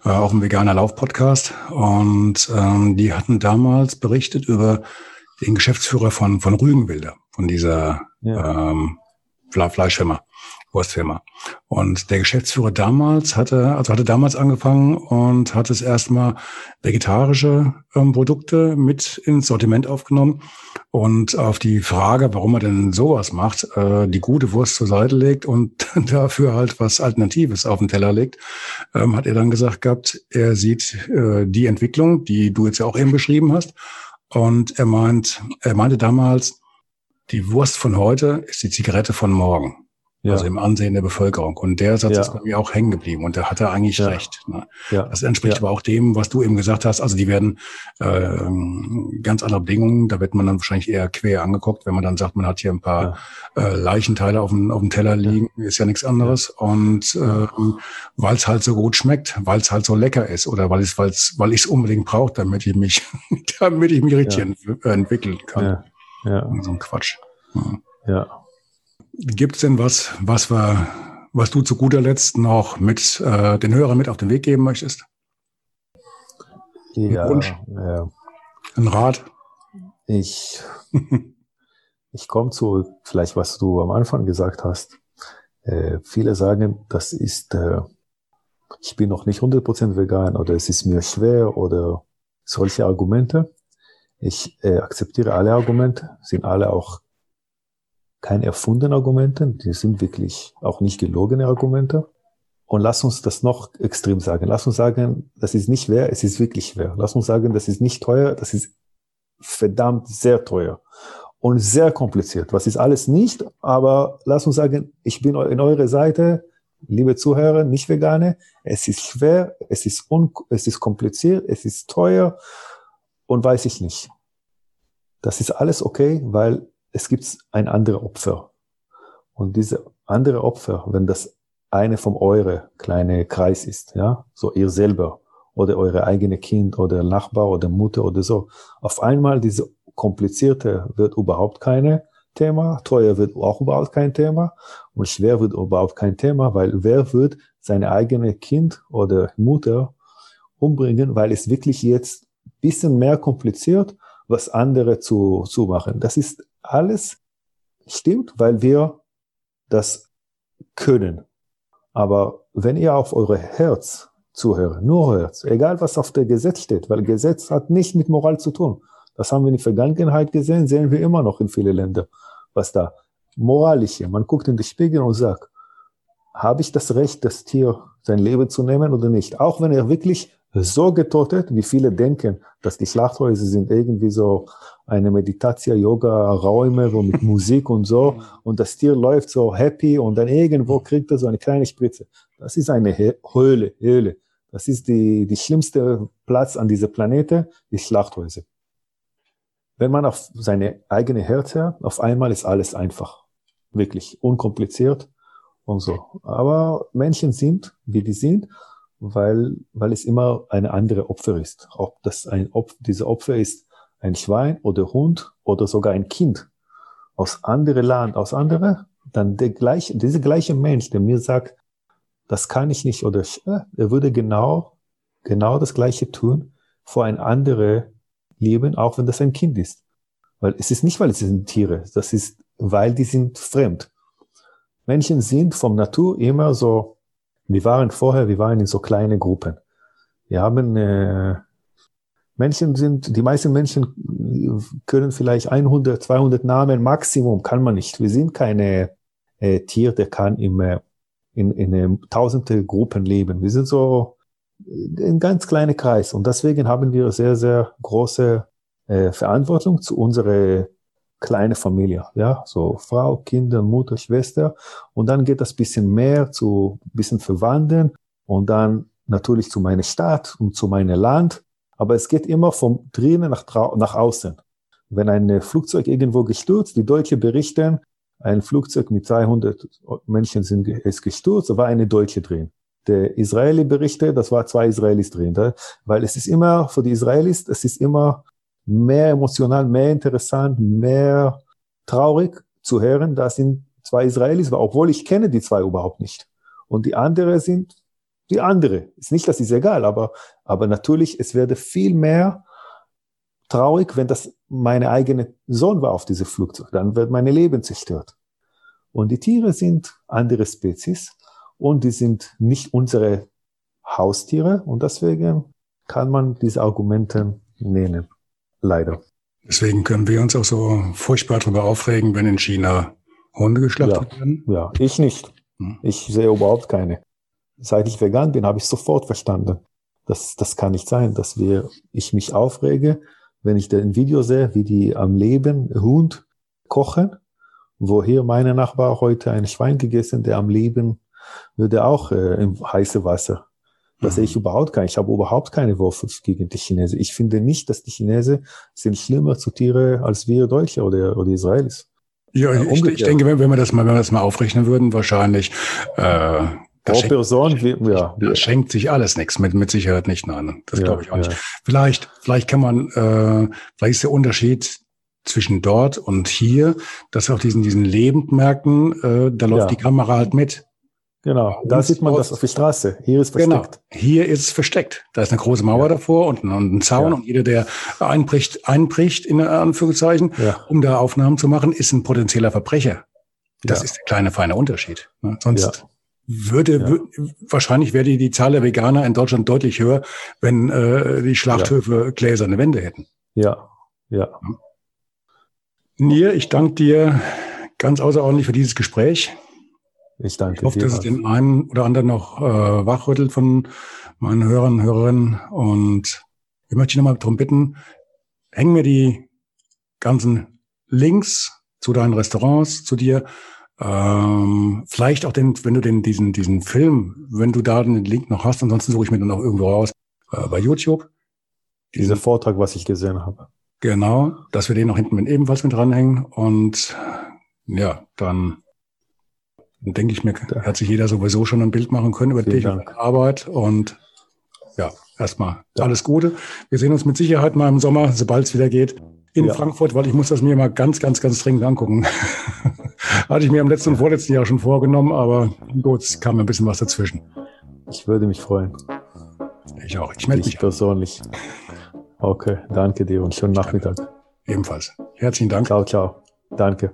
äh, auch ein veganer Lauf-Podcast. Und ähm, die hatten damals berichtet über den Geschäftsführer von, von Rügenwilder, von dieser ja. ähm, Fleischfirma. Wurstfirma. Und der Geschäftsführer damals hatte, also hatte damals angefangen und hat es erstmal vegetarische ähm, Produkte mit ins Sortiment aufgenommen und auf die Frage, warum er denn sowas macht, äh, die gute Wurst zur Seite legt und *laughs* dafür halt was Alternatives auf den Teller legt, ähm, hat er dann gesagt gehabt, er sieht äh, die Entwicklung, die du jetzt ja auch eben beschrieben hast. Und er meint, er meinte damals, die Wurst von heute ist die Zigarette von morgen ja. also im Ansehen der Bevölkerung. Und der Satz ja. ist bei mir auch hängen geblieben und da hat er eigentlich ja. recht. Ne? Ja. Das entspricht aber auch dem, was du eben gesagt hast. Also die werden äh, ganz andere Bedingungen. Da wird man dann wahrscheinlich eher quer angeguckt, wenn man dann sagt, man hat hier ein paar äh, Leichenteile auf dem, auf dem Teller liegen, ist ja nichts anderes. Und äh, weil es halt so gut schmeckt, weil es halt so lecker ist oder weil es, weil's, weil ich es unbedingt brauche, damit ich mich, *laughs* damit ich mich richtig ent entwickeln kann. Ja. Ja. So ein Quatsch. Ja. Gibt es denn was, was wir, was du zu guter Letzt noch mit äh, den Hörern mit auf den Weg geben möchtest? Ja, Ein Wunsch? Ja. Ein Rat? Ich, *laughs* ich komme zu vielleicht, was du am Anfang gesagt hast. Äh, viele sagen, das ist, äh, ich bin noch nicht 100% vegan oder es ist mir schwer oder solche Argumente. Ich äh, akzeptiere alle Argumente, sind alle auch keine erfundenen Argumente, die sind wirklich auch nicht gelogene Argumente. Und lass uns das noch extrem sagen. Lass uns sagen, das ist nicht schwer, es ist wirklich schwer. Lass uns sagen, das ist nicht teuer, das ist verdammt sehr teuer und sehr kompliziert. Was ist alles nicht, aber lass uns sagen, ich bin in eure Seite, liebe Zuhörer, nicht Vegane. Es ist schwer, es ist, un es ist kompliziert, es ist teuer und weiß ich nicht. Das ist alles okay, weil es gibt ein anderes Opfer. Und diese andere Opfer, wenn das eine von eure kleine Kreis ist, ja, so ihr selber oder eure eigene Kind oder Nachbar oder Mutter oder so, auf einmal diese komplizierte wird überhaupt keine Thema, teuer wird auch überhaupt kein Thema und schwer wird überhaupt kein Thema, weil wer wird seine eigene Kind oder Mutter umbringen, weil es wirklich jetzt bisschen mehr kompliziert, was andere zu, zu machen. Das ist alles stimmt, weil wir das können. Aber wenn ihr auf eure Herz zuhört, nur Herz, egal was auf der Gesetz steht, weil Gesetz hat nicht mit Moral zu tun. Das haben wir in der Vergangenheit gesehen, sehen wir immer noch in vielen Ländern, was da moralische. Man guckt in den Spiegel und sagt, habe ich das Recht, das Tier sein Leben zu nehmen oder nicht? Auch wenn er wirklich so getötet, wie viele denken, dass die Schlachthäuser sind irgendwie so eine Meditation, Yoga, Räume, wo mit *laughs* Musik und so, und das Tier läuft so happy und dann irgendwo kriegt er so eine kleine Spritze. Das ist eine Höhle, Höhle. Das ist die, die schlimmste Platz an dieser Planete, die Schlachthäuser. Wenn man auf seine eigene Herz hört, auf einmal ist alles einfach. Wirklich unkompliziert und so. Aber Menschen sind, wie die sind, weil, weil es immer eine andere Opfer ist. Ob das ein Opfer, diese Opfer ist ein Schwein oder Hund oder sogar ein Kind aus anderem Land, aus anderem, dann der gleiche, dieser gleiche Mensch, der mir sagt, das kann ich nicht oder äh, er würde genau, genau das Gleiche tun vor ein andere Leben, auch wenn das ein Kind ist. Weil es ist nicht, weil es sind Tiere, das ist, weil die sind fremd. Menschen sind vom Natur immer so, wir waren vorher, wir waren in so kleine Gruppen. Wir haben, äh, Menschen sind, die meisten Menschen können vielleicht 100, 200 Namen Maximum, kann man nicht. Wir sind keine äh, Tier, der kann im, äh, in, in äh, tausende Gruppen leben. Wir sind so ein ganz kleiner Kreis und deswegen haben wir sehr, sehr große äh, Verantwortung zu unserer kleine Familie, ja, so Frau, Kinder, Mutter, Schwester und dann geht das bisschen mehr zu bisschen verwandeln und dann natürlich zu meiner Stadt und zu meinem Land, aber es geht immer vom drinnen nach, nach außen. Wenn ein Flugzeug irgendwo gestürzt, die Deutsche berichten, ein Flugzeug mit 200 Menschen sind, ist gestürzt, da war eine Deutsche drin. Der Israeli berichtet, das war zwei Israelis drin, weil es ist immer, für die Israelis, es ist immer mehr emotional, mehr interessant, mehr traurig zu hören, da sind zwei Israelis, obwohl ich kenne die zwei überhaupt nicht. Und die andere sind die andere. Ist nicht, dass ist egal, aber, aber natürlich, es werde viel mehr traurig, wenn das meine eigene Sohn war auf diesem Flugzeug. Dann wird mein Leben zerstört. Und die Tiere sind andere Spezies und die sind nicht unsere Haustiere und deswegen kann man diese Argumente nehmen. Leider. Deswegen können wir uns auch so furchtbar darüber aufregen, wenn in China Hunde geschlachtet ja, werden. Ja, ich nicht. Hm. Ich sehe überhaupt keine. Seit ich vegan bin, habe ich sofort verstanden. Das, das kann nicht sein, dass wir, ich mich aufrege, wenn ich ein Video sehe, wie die am Leben Hund kochen, wo hier meine Nachbar heute ein Schwein gegessen, der am Leben würde auch äh, im heiße Wasser. Das mhm. sehe ich überhaupt gar nicht. Ich habe überhaupt keine Wurf gegen die Chinesen. Ich finde nicht, dass die Chinesen sind schlimmer zu Tiere als wir Deutsche oder, oder Israelis. Ja, äh, ich, ich, denke, wenn, wenn wir das mal, wenn wir das mal aufrechnen würden, wahrscheinlich äh, Pro schenkt, Person, wie, ja. Da schenkt sich alles nichts, mit, mit Sicherheit nicht, nein. Das ja, glaube ich auch nicht. Vielleicht, vielleicht kann man, äh, vielleicht ist der Unterschied zwischen dort und hier, dass auf diesen, diesen Lebendmärkten, äh, da läuft ja. die Kamera halt mit. Genau, da sieht man das auf der Straße. Hier ist genau. versteckt. Genau, hier ist es versteckt. Da ist eine große Mauer ja. davor und, und ein Zaun ja. und jeder, der einbricht, einbricht in Anführungszeichen, ja. um da Aufnahmen zu machen, ist ein potenzieller Verbrecher. Das ist der kleine feine Unterschied. Ne? Sonst würde, ja. wahrscheinlich wäre die, die Zahl der Veganer in Deutschland deutlich höher, wenn äh, die Schlachthöfe gläserne Wände hätten. Ja, ja. Nier, ich danke dir ganz außerordentlich für dieses Gespräch. Ich danke dir. Ich hoffe, dass es den einen oder anderen noch äh, wachrüttelt von meinen Hörern und Hörerinnen. Und ich möchte dich nochmal darum bitten, häng mir die ganzen Links zu deinen Restaurants, zu dir ähm, vielleicht auch den, wenn du den, diesen, diesen Film, wenn du da den Link noch hast, ansonsten suche ich mir dann noch irgendwo raus, äh, bei YouTube. Dieser Vortrag, was ich gesehen habe. Genau, dass wir den noch hinten mit ebenfalls mit dranhängen und ja, dann denke ich mir, hat sich jeder sowieso schon ein Bild machen können über die Arbeit und ja, erstmal ja. alles Gute. Wir sehen uns mit Sicherheit mal im Sommer, sobald es wieder geht, in ja. Frankfurt, weil ich muss das mir mal ganz, ganz, ganz dringend angucken. *laughs* Hatte ich mir am letzten und vorletzten Jahr schon vorgenommen, aber gut, es kam ein bisschen was dazwischen. Ich würde mich freuen. Ich auch. Ich melde mich persönlich. Okay, danke dir und schönen Nachmittag. Ebenfalls. Herzlichen Dank. Ciao, ciao. Danke.